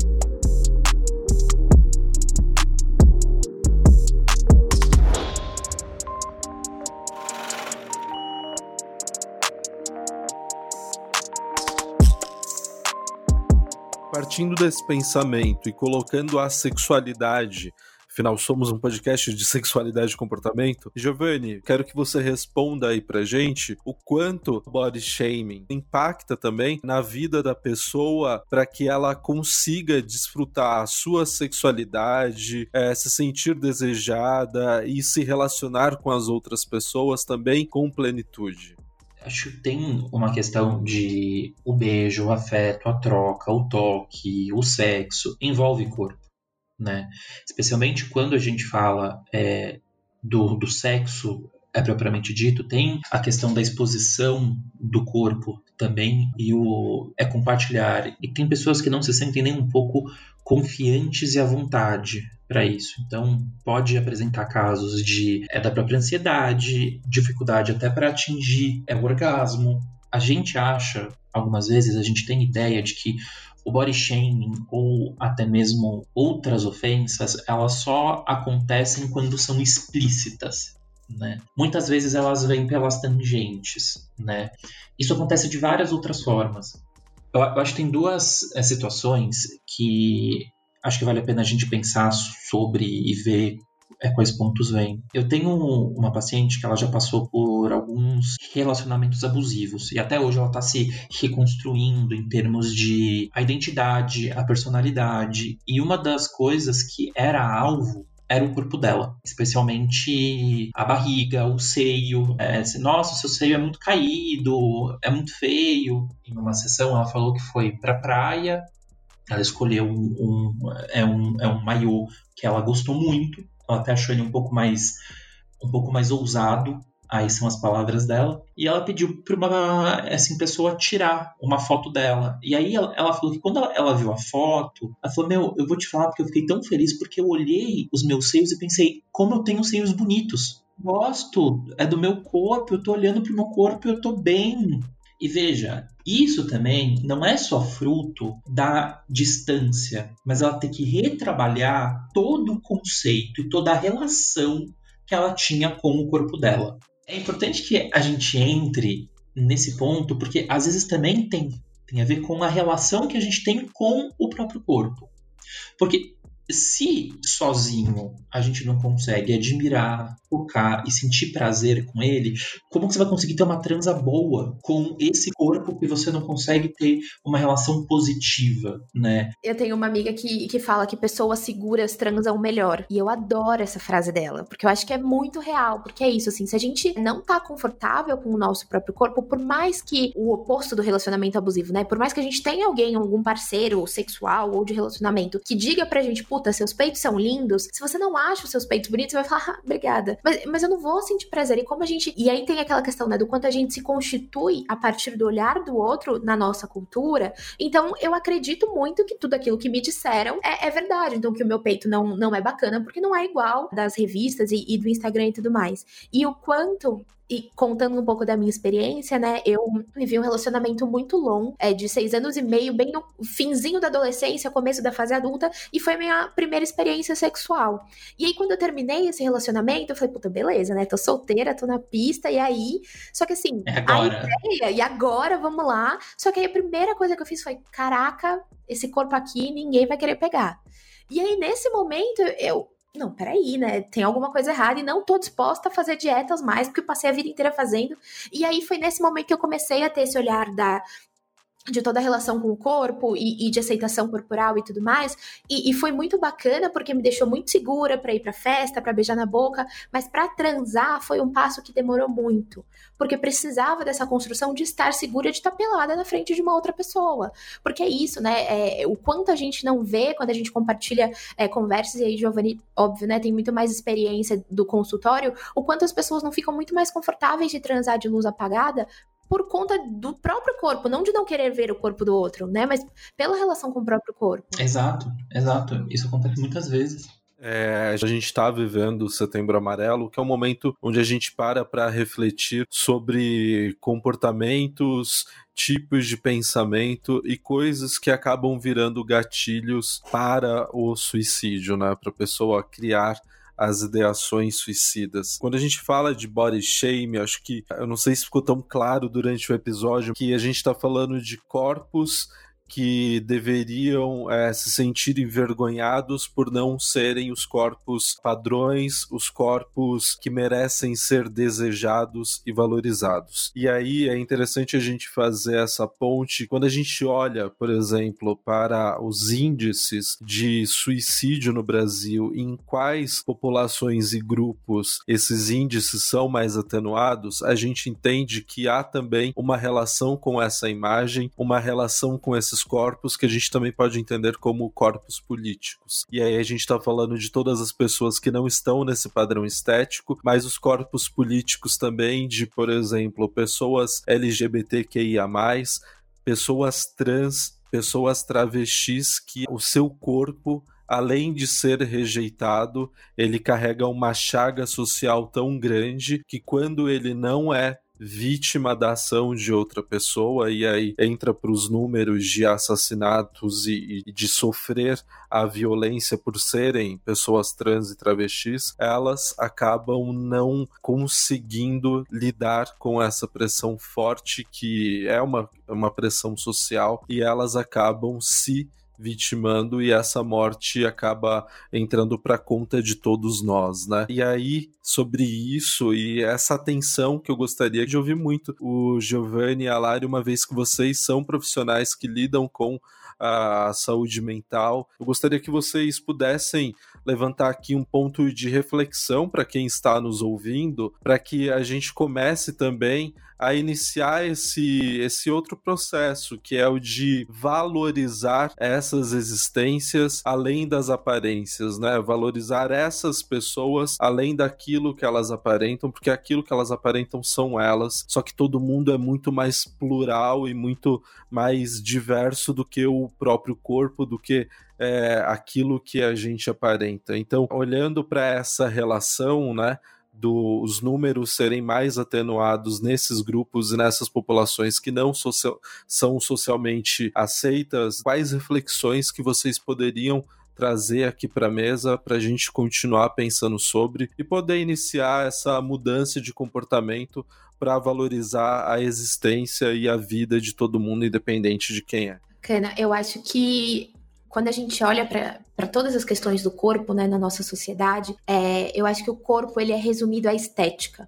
Partindo desse pensamento e colocando a sexualidade Afinal, somos um podcast de sexualidade e comportamento. Giovanni, quero que você responda aí pra gente o quanto body shaming impacta também na vida da pessoa para que ela consiga desfrutar a sua sexualidade, é, se sentir desejada e se relacionar com as outras pessoas também com plenitude. Acho que tem uma questão de o beijo, o afeto, a troca, o toque, o sexo, envolve corpo, né? Especialmente quando a gente fala é, do, do sexo é propriamente dito, tem a questão da exposição do corpo também e o é compartilhar. E tem pessoas que não se sentem nem um pouco confiantes e à vontade para isso. Então, pode apresentar casos de é da própria ansiedade, dificuldade até para atingir é o orgasmo. A gente acha, algumas vezes, a gente tem ideia de que o body shaming ou até mesmo outras ofensas, elas só acontecem quando são explícitas. Né? Muitas vezes elas vêm pelas tangentes. Né? Isso acontece de várias outras formas. Eu, eu acho que tem duas é, situações que acho que vale a pena a gente pensar sobre e ver é, quais pontos vêm. Eu tenho uma paciente que ela já passou por alguns relacionamentos abusivos e até hoje ela está se reconstruindo em termos de a identidade, a personalidade e uma das coisas que era alvo era o corpo dela, especialmente a barriga, o seio. É, Nossa, seu seio é muito caído, é muito feio. Em uma sessão ela falou que foi pra praia ela escolheu um, um, é um, é um maiô que ela gostou muito. Ela até achou ele um pouco mais um pouco mais ousado. Aí são as palavras dela. E ela pediu para uma assim, pessoa tirar uma foto dela. E aí ela, ela falou que quando ela, ela, viu a foto, ela falou: Meu, eu vou te falar porque eu fiquei tão feliz porque eu olhei os meus seios e pensei, como eu tenho seios bonitos. Gosto, é do meu corpo, eu tô olhando pro meu corpo eu tô bem. E veja, isso também não é só fruto da distância, mas ela tem que retrabalhar todo o conceito e toda a relação que ela tinha com o corpo dela. É importante que a gente entre nesse ponto, porque às vezes também tem, tem a ver com a relação que a gente tem com o próprio corpo. Porque se sozinho a gente não consegue admirar, tocar e sentir prazer com ele, como que você vai conseguir ter uma transa boa com esse corpo que você não consegue ter uma relação positiva, né? Eu tenho uma amiga que, que fala que pessoas seguras transam melhor. E eu adoro essa frase dela, porque eu acho que é muito real, porque é isso, assim, se a gente não tá confortável com o nosso próprio corpo, por mais que o oposto do relacionamento abusivo, né? Por mais que a gente tenha alguém, algum parceiro sexual ou de relacionamento que diga pra gente, puta, seus peitos são lindos. Se você não acha os seus peitos bonitos, você vai falar, <laughs> ah, obrigada. Mas, mas eu não vou sentir prazer. E como a gente. E aí tem aquela questão, né, do quanto a gente se constitui a partir do olhar do outro na nossa cultura. Então, eu acredito muito que tudo aquilo que me disseram é, é verdade. Então, que o meu peito não, não é bacana, porque não é igual das revistas e, e do Instagram e tudo mais. E o quanto e contando um pouco da minha experiência, né? Eu vivi um relacionamento muito longo, é, de seis anos e meio, bem no finzinho da adolescência, começo da fase adulta, e foi minha primeira experiência sexual. E aí, quando eu terminei esse relacionamento, eu falei, puta, beleza, né? Tô solteira, tô na pista, e aí. Só que assim, é agora. Ideia, e agora, vamos lá. Só que aí a primeira coisa que eu fiz foi: caraca, esse corpo aqui ninguém vai querer pegar. E aí, nesse momento, eu não, peraí, né? Tem alguma coisa errada e não tô disposta a fazer dietas mais, porque eu passei a vida inteira fazendo. E aí foi nesse momento que eu comecei a ter esse olhar da de toda a relação com o corpo e, e de aceitação corporal e tudo mais. E, e, foi muito bacana porque me deixou muito segura para ir para festa, para beijar na boca, mas para transar foi um passo que demorou muito, porque precisava dessa construção de estar segura de estar pelada na frente de uma outra pessoa. Porque é isso, né? É, o quanto a gente não vê quando a gente compartilha é, conversas, e aí, Giovanni, óbvio, né, tem muito mais experiência do consultório, o quanto as pessoas não ficam muito mais confortáveis de transar de luz apagada por conta do próprio corpo, não de não querer ver o corpo do outro, né? Mas pela relação com o próprio corpo. Exato, exato. Isso acontece muitas vezes. É, a gente está vivendo o Setembro Amarelo, que é um momento onde a gente para para refletir sobre comportamentos, tipos de pensamento e coisas que acabam virando gatilhos para o suicídio, né? Para a pessoa criar as ideações suicidas. Quando a gente fala de body shame, acho que eu não sei se ficou tão claro durante o episódio que a gente está falando de corpos que deveriam é, se sentir envergonhados por não serem os corpos padrões, os corpos que merecem ser desejados e valorizados. E aí é interessante a gente fazer essa ponte quando a gente olha, por exemplo, para os índices de suicídio no Brasil, em quais populações e grupos esses índices são mais atenuados, a gente entende que há também uma relação com essa imagem, uma relação com esses corpos que a gente também pode entender como corpos políticos. E aí a gente está falando de todas as pessoas que não estão nesse padrão estético, mas os corpos políticos também de, por exemplo, pessoas LGBTQIA+, pessoas trans, pessoas travestis que o seu corpo além de ser rejeitado, ele carrega uma chaga social tão grande que quando ele não é vítima da ação de outra pessoa e aí entra para os números de assassinatos e, e, de sofrer a violência por serem pessoas trans e travestis, elas acabam não conseguindo lidar com essa pressão forte que é uma, uma pressão social e elas acabam se vitimando e essa morte acaba entrando para conta de todos nós, né? E aí sobre isso e essa atenção que eu gostaria de ouvir muito o Giovanni e a Lari, uma vez que vocês são profissionais que lidam com a saúde mental. Eu gostaria que vocês pudessem levantar aqui um ponto de reflexão para quem está nos ouvindo, para que a gente comece também a iniciar esse, esse outro processo, que é o de valorizar essas existências além das aparências, né? Valorizar essas pessoas além daquilo que elas aparentam, porque aquilo que elas aparentam são elas, só que todo mundo é muito mais plural e muito mais diverso do que o próprio corpo, do que é, aquilo que a gente aparenta. Então, olhando para essa relação, né? dos números serem mais atenuados nesses grupos e nessas populações que não social, são socialmente aceitas, quais reflexões que vocês poderiam trazer aqui para a mesa para a gente continuar pensando sobre e poder iniciar essa mudança de comportamento para valorizar a existência e a vida de todo mundo, independente de quem é. Cana, eu acho que quando a gente olha para todas as questões do corpo né, na nossa sociedade, é, eu acho que o corpo ele é resumido à estética.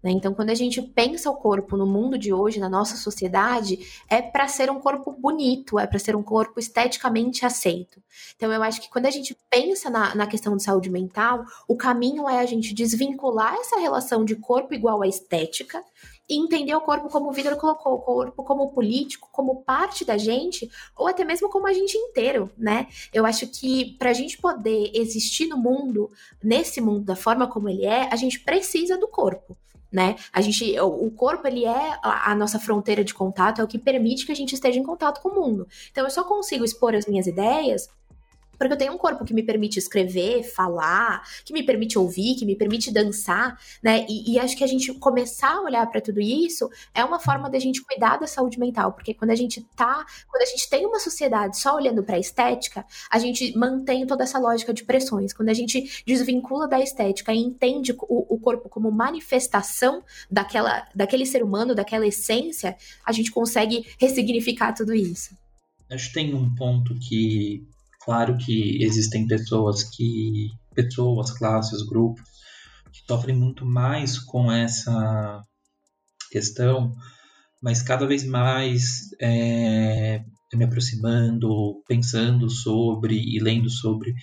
Né? Então, quando a gente pensa o corpo no mundo de hoje, na nossa sociedade, é para ser um corpo bonito, é para ser um corpo esteticamente aceito. Então, eu acho que quando a gente pensa na, na questão de saúde mental, o caminho é a gente desvincular essa relação de corpo igual à estética entender o corpo como o Vitor colocou, o corpo como político, como parte da gente, ou até mesmo como a gente inteiro, né? Eu acho que para a gente poder existir no mundo, nesse mundo da forma como ele é, a gente precisa do corpo. Né? A gente, o corpo ele é a, nossa fronteira de contato, é o que permite que a gente esteja em contato com o mundo. Então eu só consigo expor as minhas ideias porque eu tenho um corpo que me permite escrever, falar, que me permite ouvir, que me permite dançar, né? E, e acho que a gente começar a olhar para tudo isso é uma forma da gente cuidar da saúde mental, porque quando a gente tá, quando a gente tem uma sociedade só olhando para estética, a gente mantém toda essa lógica de pressões. Quando a gente desvincula da estética e entende o, o corpo como manifestação daquela, daquele ser humano, daquela essência, a gente consegue ressignificar tudo isso. Acho que tem um ponto que Claro que existem pessoas que pessoas, classes, grupos que sofrem muito mais com essa questão, mas cada vez mais é, me aproximando, pensando sobre e lendo sobre,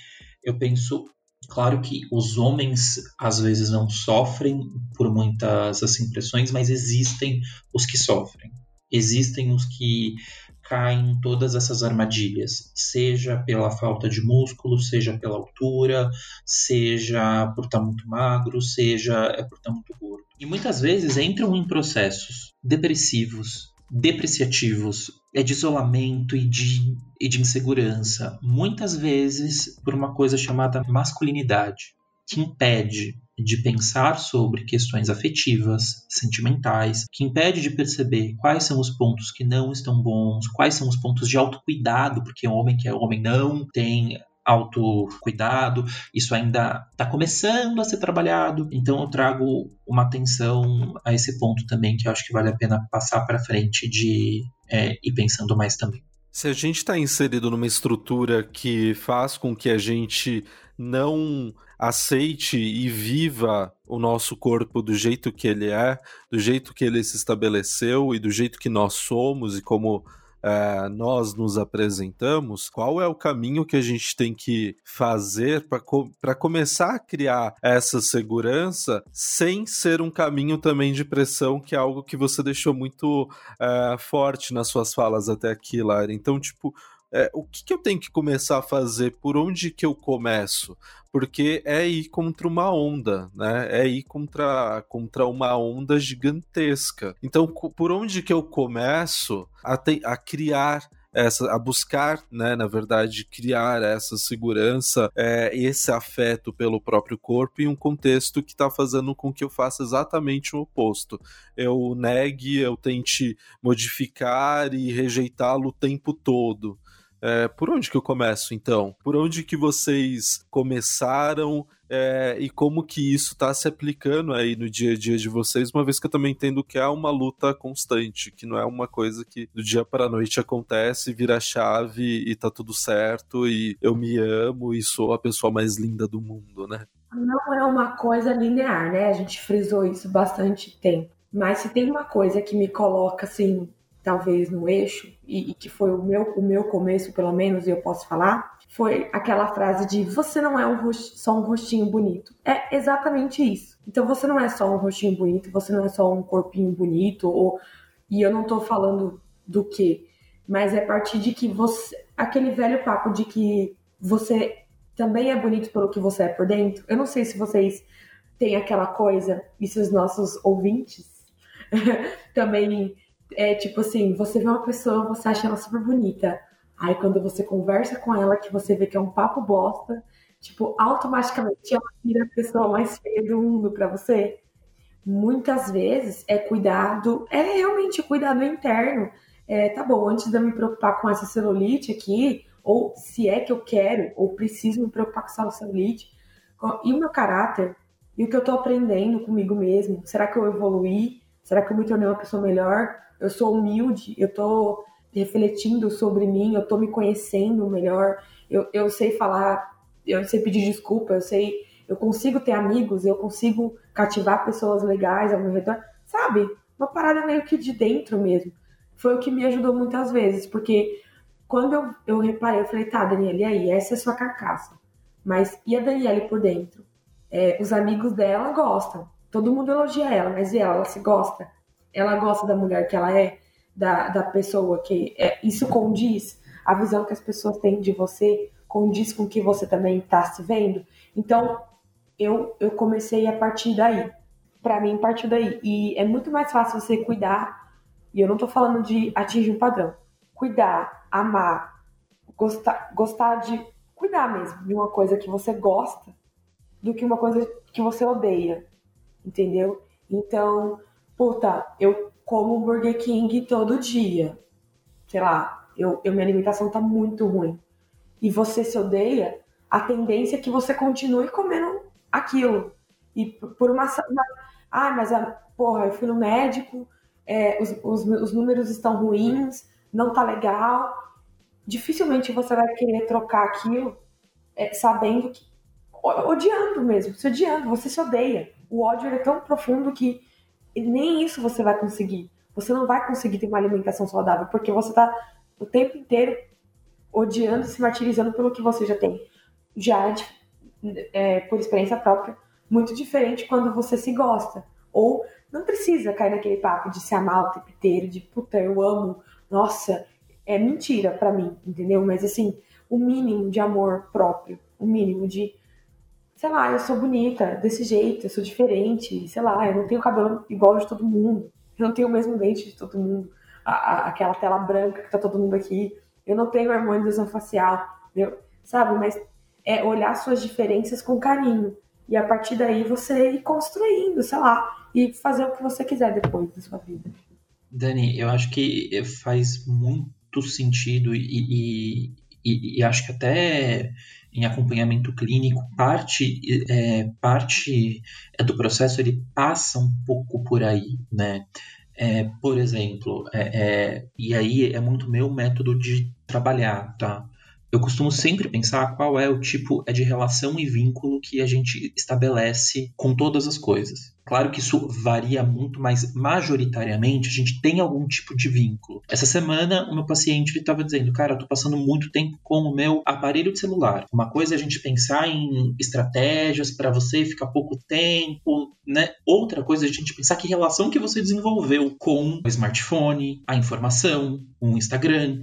eu penso, claro que os homens às vezes não sofrem por muitas assim pressões, mas existem os que sofrem. Existem os que caem em todas essas armadilhas, seja pela falta de músculo, seja pela altura, seja por estar muito magro, seja é por estar muito gordo. E muitas vezes entram em processos depressivos, depreciativos, é de isolamento e de, e de insegurança, muitas vezes por uma coisa chamada masculinidade, que impede de pensar sobre questões afetivas, sentimentais, que impede de perceber quais são os pontos que não estão bons, quais são os pontos de autocuidado, porque o homem que é homem não tem autocuidado, isso ainda está começando a ser trabalhado. Então eu trago uma atenção a esse ponto também que eu acho que vale a pena passar para frente de é, ir pensando mais também. Se a gente está inserido numa estrutura que faz com que a gente não aceite e viva o nosso corpo do jeito que ele é, do jeito que ele se estabeleceu e do jeito que nós somos e como é, nós nos apresentamos, qual é o caminho que a gente tem que fazer para co começar a criar essa segurança sem ser um caminho também de pressão, que é algo que você deixou muito é, forte nas suas falas até aqui, Lara. Então, tipo, é, o que, que, eu tenho que começar a fazer? Por onde que eu começo? Porque é ir contra uma onda, né? É ir contra, contra uma onda gigantesca. Então, por onde que eu começo a, te, a criar essa, a buscar, né, na verdade, criar essa segurança, é, esse afeto pelo próprio corpo em um contexto que está fazendo com que eu faça exatamente o oposto. Eu negue, eu tente modificar e rejeitá-lo o tempo todo. É, por onde que eu começo, então? Por onde que vocês começaram é, e como que isso está se aplicando aí no dia a dia de vocês, uma vez que eu também entendo que é uma luta constante, que não é uma coisa que do dia para a noite acontece, vira chave e tá tudo certo e eu me amo e sou a pessoa mais linda do mundo, né? Não é uma coisa linear, né? A gente frisou isso bastante tempo. Mas se tem uma coisa que me coloca assim talvez no eixo, e, e, que foi o meu, o meu começo, pelo menos, e eu posso falar, foi aquela frase de você não é um só um rostinho bonito. É exatamente isso. Então você não é só um rostinho bonito, você não é só um corpinho bonito, ou, e eu não tô falando do que, mas é a partir de que você. aquele velho papo de que você também é bonito pelo que você é por dentro. Eu não sei se vocês têm aquela coisa, e se os nossos ouvintes <laughs> também é tipo assim, você vê uma pessoa, você acha ela super bonita. Aí quando você conversa com ela, que você vê que é um papo bosta, tipo, automaticamente ela vira a pessoa mais feia do mundo para você. Muitas vezes é cuidado, é realmente cuidado interno. É, tá bom, antes de eu me preocupar com essa celulite aqui, ou se é que eu quero, ou preciso me preocupar com essa celulite, e o meu caráter, e o que eu tô aprendendo comigo mesmo, será que eu evoluí? Será que eu me tornei uma pessoa melhor? eu sou humilde, eu tô refletindo sobre mim, eu tô me conhecendo melhor, eu, eu sei falar, eu sei pedir desculpa, eu sei, eu consigo ter amigos, eu consigo cativar pessoas legais ao meu redor, sabe? Uma parada meio que de dentro mesmo. Foi o que me ajudou muitas vezes, porque quando eu, eu reparei, eu falei, tá, Daniela, e aí? Essa é sua carcaça. Mas e a Daniela por dentro? É, os amigos dela gostam. Todo mundo elogia ela, mas e ela? Ela se gosta? ela gosta da mulher que ela é, da, da pessoa que. É, isso condiz, a visão que as pessoas têm de você condiz com que você também está se vendo. Então, eu, eu comecei a partir daí. Para mim, partiu daí. E é muito mais fácil você cuidar, e eu não tô falando de atingir um padrão. Cuidar, amar, gostar, gostar de. Cuidar mesmo de uma coisa que você gosta do que uma coisa que você odeia. Entendeu? Então, puta, eu como Burger King todo dia. Sei lá, eu, eu, minha alimentação tá muito ruim. E você se odeia, a tendência é que você continue comendo aquilo. E por uma. uma ah, mas a, porra, eu fui no médico, é, os, os, os números estão ruins, não tá legal. Dificilmente você vai querer trocar aquilo é, sabendo que. Odiando mesmo, se odiando, você se odeia. O ódio é tão profundo que nem isso você vai conseguir. Você não vai conseguir ter uma alimentação saudável, porque você está o tempo inteiro odiando, se martirizando pelo que você já tem. Já, é, por experiência própria, muito diferente quando você se gosta. Ou não precisa cair naquele papo de se amar o tempo inteiro, de puta, eu amo, nossa, é mentira para mim, entendeu? Mas assim, o mínimo de amor próprio, o mínimo de sei lá, eu sou bonita desse jeito, eu sou diferente, sei lá, eu não tenho cabelo igual de todo mundo, eu não tenho o mesmo dente de todo mundo, a, a, aquela tela branca que tá todo mundo aqui, eu não tenho harmonização facial, eu, sabe? Mas é olhar suas diferenças com carinho e a partir daí você ir construindo, sei lá, e fazer o que você quiser depois da sua vida. Dani, eu acho que faz muito sentido e, e, e, e acho que até em acompanhamento clínico, parte, é, parte do processo ele passa um pouco por aí, né? É, por exemplo, é, é, e aí é muito meu método de trabalhar, tá? eu costumo sempre pensar qual é o tipo é de relação e vínculo que a gente estabelece com todas as coisas. Claro que isso varia muito, mas majoritariamente a gente tem algum tipo de vínculo. Essa semana, o meu paciente estava dizendo: Cara, eu tô passando muito tempo com o meu aparelho de celular. Uma coisa é a gente pensar em estratégias para você ficar pouco tempo, né? Outra coisa é a gente pensar que relação que você desenvolveu com o smartphone, a informação, o Instagram.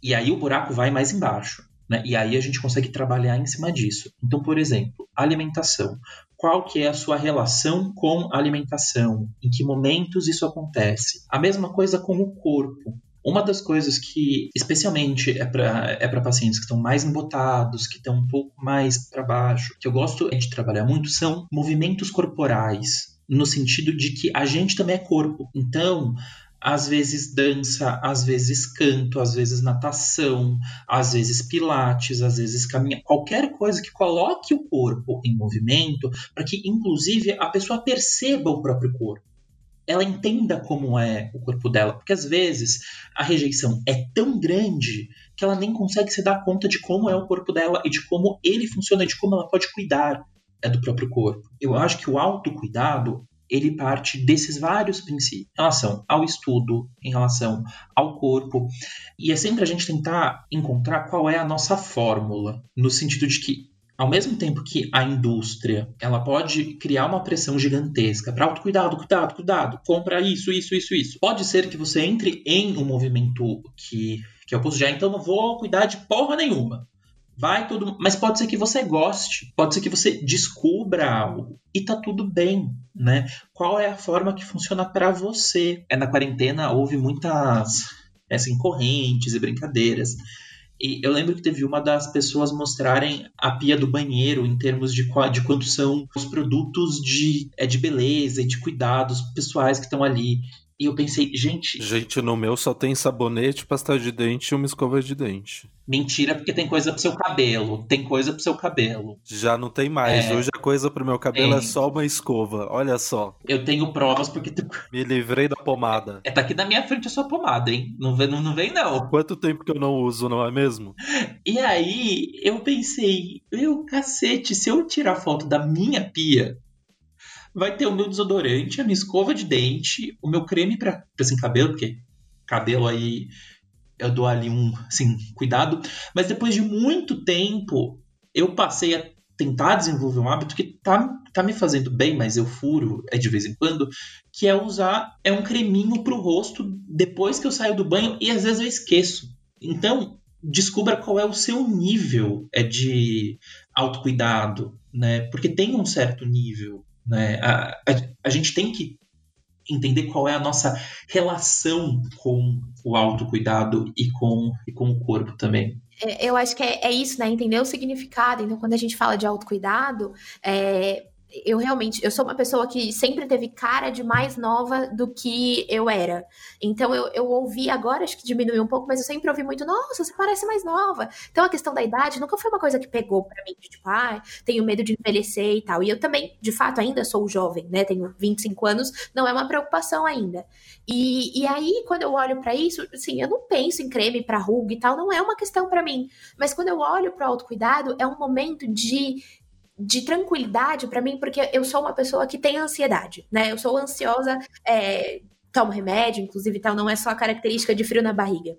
E aí o buraco vai mais embaixo. Né? E aí a gente consegue trabalhar em cima disso. Então, por exemplo, alimentação. Qual que é a sua relação com a alimentação? Em que momentos isso acontece? A mesma coisa com o corpo. Uma das coisas que, especialmente, é para é pacientes que estão mais embotados, que estão um pouco mais para baixo, que eu gosto de trabalhar muito, são movimentos corporais, no sentido de que a gente também é corpo. Então, às vezes dança, às vezes canto, às vezes natação, às vezes pilates, às vezes caminha, qualquer coisa que coloque o corpo em movimento, para que inclusive a pessoa perceba o próprio corpo. Ela entenda como é o corpo dela, porque às vezes a rejeição é tão grande que ela nem consegue se dar conta de como é o corpo dela e de como ele funciona, de como ela pode cuidar é do próprio corpo. Eu acho que o autocuidado ele parte desses vários princípios, em relação ao estudo, em relação ao corpo, e é sempre a gente tentar encontrar qual é a nossa fórmula, no sentido de que ao mesmo tempo que a indústria ela pode criar uma pressão gigantesca para autocuidado, cuidado, cuidado, compra isso, isso, isso, isso. Pode ser que você entre em um movimento que, que eu posso já, então não vou cuidar de porra nenhuma. Vai tudo, mas pode ser que você goste, pode ser que você descubra algo e tá tudo bem, né? Qual é a forma que funciona para você? É na quarentena houve muitas assim correntes e brincadeiras. E eu lembro que teve uma das pessoas mostrarem a pia do banheiro em termos de, de quanto são os produtos de, é, de beleza e de cuidados pessoais que estão ali. E eu pensei, gente. Gente, no meu só tem sabonete, pasta de dente e uma escova de dente. Mentira, porque tem coisa pro seu cabelo. Tem coisa pro seu cabelo. Já não tem mais. É... Hoje a coisa pro meu cabelo é tem... é só uma escova. Olha só. Eu tenho provas porque. <laughs> Me livrei da pomada. É, tá aqui na minha frente a sua pomada, hein? Não vem, não, não vem, não. Quanto tempo que eu não uso, não é mesmo? E aí, eu pensei, meu cacete, se eu tirar foto da minha pia, vai ter o meu desodorante, a minha escova de dente, o meu creme para assim, cabelo, porque cabelo aí eu dou ali um assim, cuidado. Mas depois de muito tempo, eu passei a tentar desenvolver um hábito que tá, tá me fazendo bem, mas eu furo é de vez em quando, que é usar é um creminho pro rosto depois que eu saio do banho e às vezes eu esqueço. Então, descubra qual é o seu nível é de autocuidado, né? Porque tem um certo nível. Né? A, a, a gente tem que entender qual é a nossa relação com o autocuidado e com, e com o corpo também. É, eu acho que é, é, isso, né? Entender o significado. Então, quando a gente fala de autocuidado, é, eu realmente, eu sou uma pessoa que sempre teve cara de mais nova do que eu era. Então eu, eu ouvi agora, acho que diminuiu um pouco, mas eu sempre ouvi muito, nossa, você parece mais nova. Então a questão da idade nunca foi uma coisa que pegou para mim, de, tipo, ah, tenho medo de envelhecer e tal. E eu também, de fato, ainda sou jovem, né? Tenho 25 anos, não é uma preocupação ainda. E, e aí, quando eu olho para isso, assim, eu não penso em creme para ruga e tal, não é uma questão para mim. Mas quando eu olho para o autocuidado, é um momento de de tranquilidade para mim, porque eu sou uma pessoa que tem ansiedade, né? Eu sou ansiosa, é, tomo remédio, inclusive tal, não é só a característica de frio na barriga.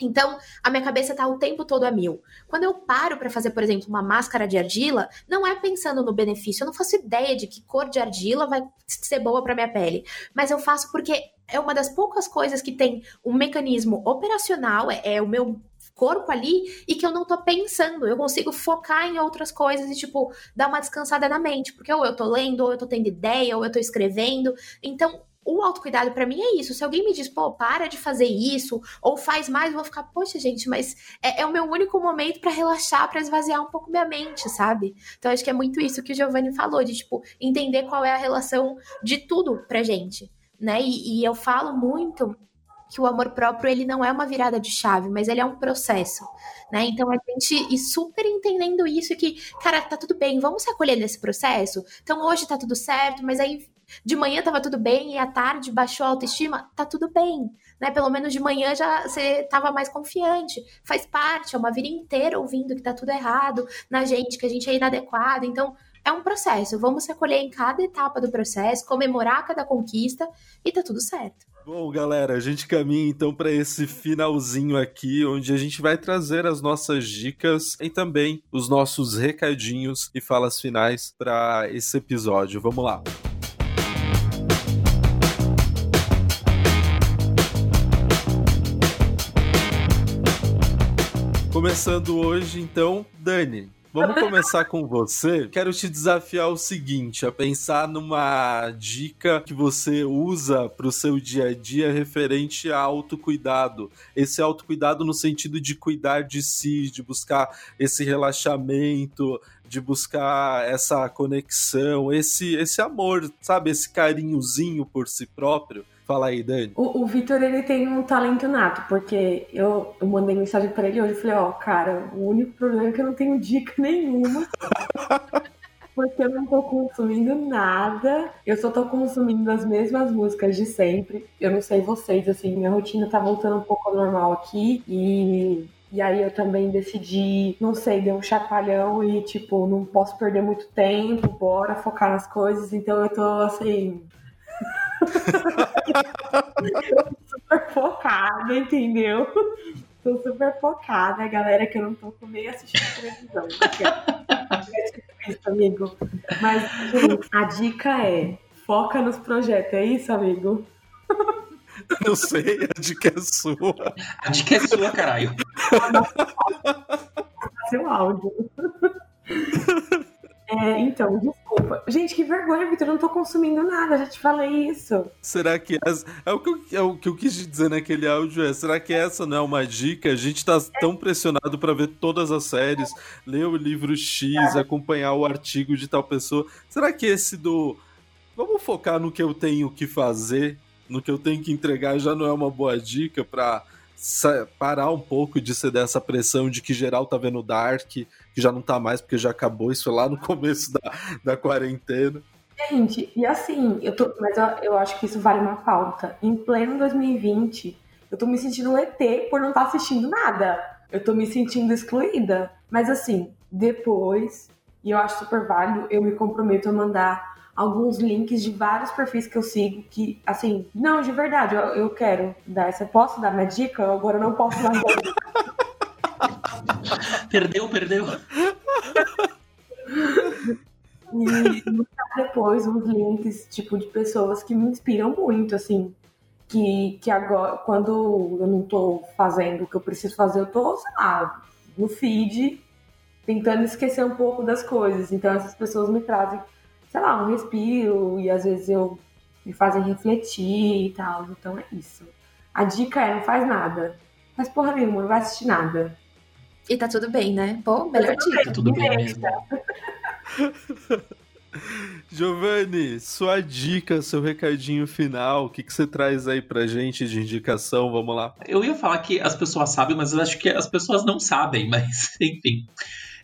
Então, a minha cabeça tá o tempo todo a mil. Quando eu paro para fazer, por exemplo, uma máscara de argila, não é pensando no benefício, eu não faço ideia de que cor de argila vai ser boa para minha pele, mas eu faço porque é uma das poucas coisas que tem um mecanismo operacional, é, é o meu corpo ali e que eu não tô pensando. Eu consigo focar em outras coisas e, tipo, dar uma descansada na mente. Porque ou eu tô lendo, ou eu tô tendo ideia, ou eu tô escrevendo. Então, o autocuidado para mim é isso. Se alguém me diz, pô, para de fazer isso, ou faz mais, eu vou ficar, poxa, gente, mas é, é o meu único momento para relaxar, para esvaziar um pouco minha mente, sabe? Então acho que é muito isso que o Giovanni falou, de tipo, entender qual é a relação de tudo pra gente, né? E, e eu falo muito que o amor próprio ele não é uma virada de chave, mas ele é um processo, né? Então a gente ir super entendendo isso que, cara, tá tudo bem, vamos se acolher nesse processo. Então hoje tá tudo certo, mas aí De manhã tava tudo bem e à tarde baixou a autoestima, tá tudo bem. Né? Pelo menos de manhã já você tava mais confiante. Faz parte, é uma vida inteira ouvindo que tá tudo errado na gente, que a gente é inadequado. Então, é um processo. Vamos se acolher em cada etapa do processo, comemorar cada conquista e tá tudo certo. Bom, galera, a gente caminha então para esse finalzinho aqui, onde a gente vai trazer as nossas dicas e também os nossos recadinhos e falas finais para esse episódio. Vamos lá. Começando hoje, então, Dani, Vamos começar com você. Quero te desafiar o seguinte: a pensar numa dica que você usa para o seu dia a dia referente a autocuidado. Esse autocuidado no sentido de cuidar de si, de buscar esse relaxamento, de buscar essa conexão, esse, esse amor, sabe? Esse carinhozinho por si próprio. Fala aí, Dani. O, o Vitor, ele tem um talento nato, porque eu, eu mandei mensagem para ele hoje e falei, ó, oh, cara, o único problema é que eu não tenho dica nenhuma. <laughs> porque eu não tô consumindo nada. Eu só tô consumindo as mesmas músicas de sempre. Eu não sei vocês, assim, minha rotina tá voltando um pouco ao normal aqui e e aí eu também decidi, não sei, deu um chacoalhão e tipo, não posso perder muito tempo, bora focar nas coisas. Então eu tô assim, super focada, entendeu? Tô super focada, galera, que eu não tô nem assistindo televisão. É isso, amigo. Mas a dica é: foca nos projetos, é isso, amigo? Eu sei, a dica é sua. A dica é sua, caralho. Seu áudio. É, então, desculpa. Gente, que vergonha, Vitor. Eu não tô consumindo nada, já te falei isso. Será que essa. É o que, eu, é o que eu quis dizer naquele áudio é: será que essa não é uma dica? A gente tá tão pressionado para ver todas as séries, ler o livro X, acompanhar o artigo de tal pessoa. Será que esse do. Vamos focar no que eu tenho que fazer, no que eu tenho que entregar, já não é uma boa dica para parar um pouco de ser dessa pressão de que geral tá vendo Dark, que já não tá mais porque já acabou, isso lá no <laughs> começo da, da quarentena. Gente, e assim, eu tô, mas eu, eu acho que isso vale uma pauta. Em pleno 2020, eu tô me sentindo um ET por não estar tá assistindo nada. Eu tô me sentindo excluída. Mas assim, depois, e eu acho super válido, eu me comprometo a mandar alguns links de vários perfis que eu sigo que, assim, não, de verdade, eu, eu quero dar essa. Posso dar minha dica? Agora eu não posso dar minha dica. <laughs> perdeu, perdeu. <laughs> E depois uns links, tipo, de pessoas que me inspiram muito, assim. Que, que agora, quando eu não tô fazendo o que eu preciso fazer, eu tô, sei lá, no feed, tentando esquecer um pouco das coisas. Então essas pessoas me trazem sei lá, um respiro e às vezes eu me fazem refletir e tal. Então é isso. A dica é não faz nada. Faz porra nenhuma, não vai assistir nada. E tá tudo bem, né? Pô, melhor tá dica. Tá tudo bem mesmo. <laughs> Giovanni, sua dica, seu recadinho final, o que, que você traz aí pra gente de indicação? Vamos lá. Eu ia falar que as pessoas sabem, mas eu acho que as pessoas não sabem, <laughs> mas enfim.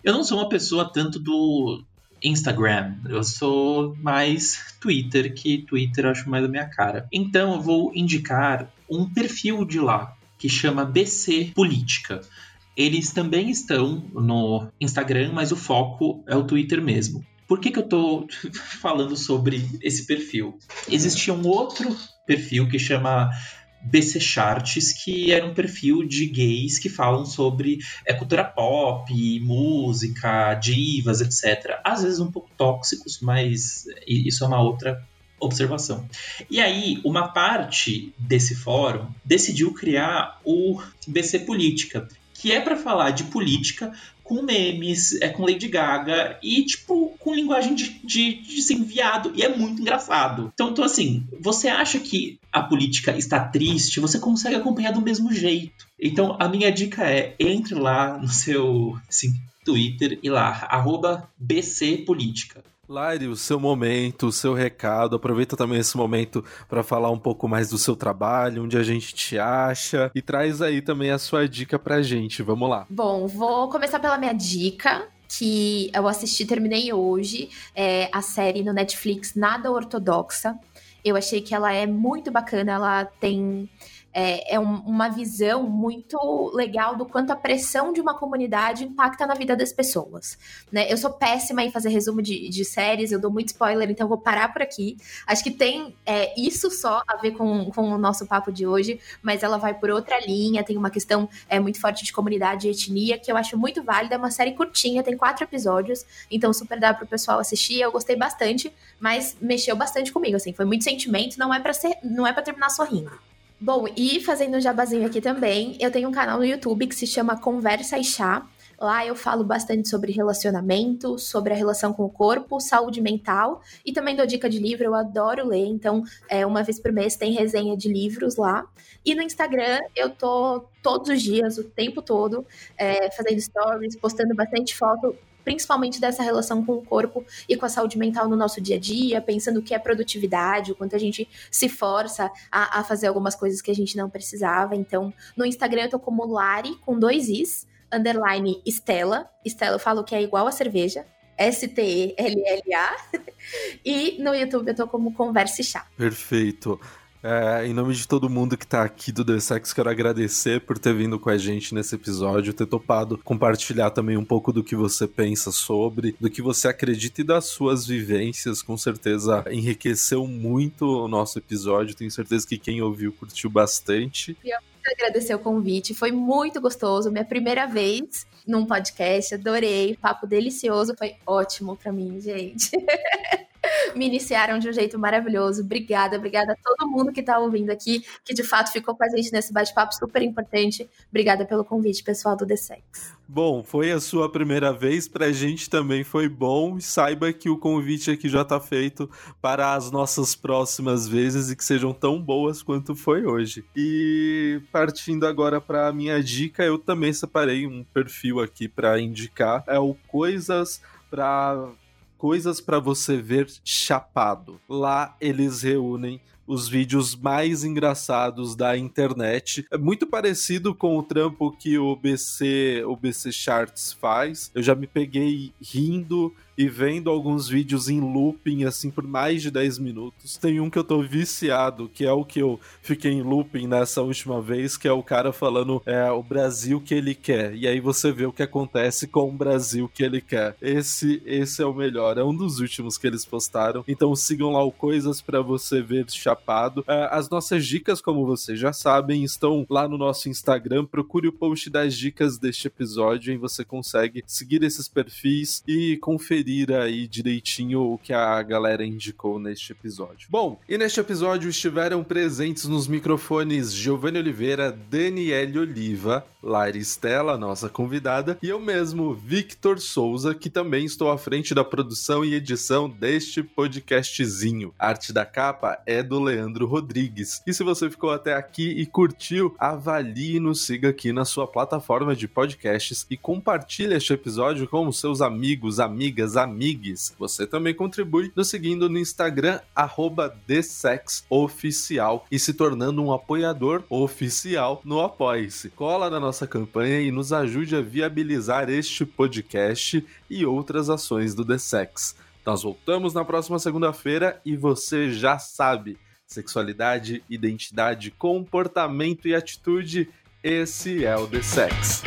Eu não sou uma pessoa tanto do, Instagram. Eu sou mais Twitter, que Twitter eu acho mais a minha cara. Então eu vou indicar um perfil de lá que chama BC Política. Eles também estão no Instagram, mas o foco é o Twitter mesmo. Por que, que eu estou <laughs> falando sobre esse perfil? Existia um outro perfil que chama BC Charts, que era um perfil de gays que falam sobre é, cultura pop, música, divas, etc. Às vezes um pouco tóxicos, mas isso é uma outra observação. E aí, uma parte desse fórum decidiu criar o BC Política, que é para falar de política com memes, é com Lady Gaga e, tipo, com linguagem de, de, de ser enviado. E é muito engraçado. Então, então, assim, você acha que a política está triste, você consegue acompanhar do mesmo jeito. Então, a minha dica é, entre lá no seu assim, Twitter e lá, arroba BC Política. Lari, o seu momento, o seu recado. Aproveita também esse momento para falar um pouco mais do seu trabalho, onde a gente te acha e traz aí também a sua dica pra gente. Vamos lá. Bom, vou começar pela minha dica. que eu assisti, terminei hoje, é a série no Netflix Nada Ortodoxa. Eu achei que ela é muito bacana, ela tem é, é um, uma visão muito legal do quanto a pressão de uma comunidade impacta na vida das pessoas. Né? Eu sou péssima em fazer resumo de, de séries, eu dou muito spoiler, então vou parar por aqui. Acho que tem é, isso só a ver com, com o nosso papo de hoje, mas ela vai por outra linha, tem uma questão é, muito forte de comunidade e etnia, que eu acho muito válida, é uma série curtinha, tem quatro episódios, então super dá pro pessoal assistir, eu gostei bastante, mas mexeu bastante comigo, assim, foi muito sentimento, não é para ser, não é para terminar sorrindo. Bom, e fazendo um jabazinho aqui também, eu tenho um canal no YouTube que se chama Conversa e Chá. Lá eu falo bastante sobre relacionamento, sobre a relação com o corpo, saúde mental e também dou dica de livro. Eu adoro ler, então é, uma vez por mês tem resenha de livros lá. E no Instagram eu tô todos os dias, o tempo todo, é, fazendo stories, postando bastante foto principalmente dessa relação com o corpo e com a saúde mental no nosso dia a dia, pensando o que é produtividade, o quanto a gente se força a, a fazer algumas coisas que a gente não precisava. Então, no Instagram eu tô como Lari, com dois Is, underline Estela. Estela eu falo que é igual a cerveja, S-T-E-L-L-A. <laughs> e no YouTube eu tô como Converse Chá. Perfeito. É, em nome de todo mundo que tá aqui do The Sex, quero agradecer por ter vindo com a gente nesse episódio, ter topado compartilhar também um pouco do que você pensa sobre, do que você acredita e das suas vivências. Com certeza enriqueceu muito o nosso episódio. Tenho certeza que quem ouviu curtiu bastante. Eu agradecer o convite, foi muito gostoso. Minha primeira vez num podcast, adorei. Papo delicioso, foi ótimo para mim, gente. <laughs> <laughs> me iniciaram de um jeito maravilhoso. Obrigada, obrigada a todo mundo que está ouvindo aqui, que de fato ficou com a gente nesse bate-papo super importante. Obrigada pelo convite, pessoal do The Sex. Bom, foi a sua primeira vez, pra gente também foi bom. Saiba que o convite aqui já tá feito para as nossas próximas vezes e que sejam tão boas quanto foi hoje. E partindo agora para minha dica, eu também separei um perfil aqui para indicar. É o Coisas para coisas para você ver chapado. Lá eles reúnem os vídeos mais engraçados da internet. É muito parecido com o trampo que o BC, o BC Charts faz. Eu já me peguei rindo e vendo alguns vídeos em looping, assim, por mais de 10 minutos. Tem um que eu tô viciado, que é o que eu fiquei em looping nessa última vez, que é o cara falando é, o Brasil que ele quer. E aí você vê o que acontece com o Brasil que ele quer. Esse, esse é o melhor. É um dos últimos que eles postaram. Então sigam lá o Coisas para você ver chapado. É, as nossas dicas, como vocês já sabem, estão lá no nosso Instagram. Procure o post das dicas deste episódio e você consegue seguir esses perfis e conferir conferir aí direitinho o que a galera indicou neste episódio. Bom, e neste episódio estiveram presentes nos microfones Giovanni Oliveira, Daniele Oliva, Lari Stella, nossa convidada, e eu mesmo, Victor Souza, que também estou à frente da produção e edição deste podcastzinho. A arte da capa é do Leandro Rodrigues. E se você ficou até aqui e curtiu, avalie e nos siga aqui na sua plataforma de podcasts e compartilhe este episódio com os seus amigos, amigas, amigues. Você também contribui nos seguindo no Instagram, TheSexOficial e se tornando um apoiador oficial no Apoie-se. Cola na nossa campanha e nos ajude a viabilizar este podcast e outras ações do The Sex. Nós voltamos na próxima segunda-feira e você já sabe: sexualidade, identidade, comportamento e atitude. Esse é o The Sex.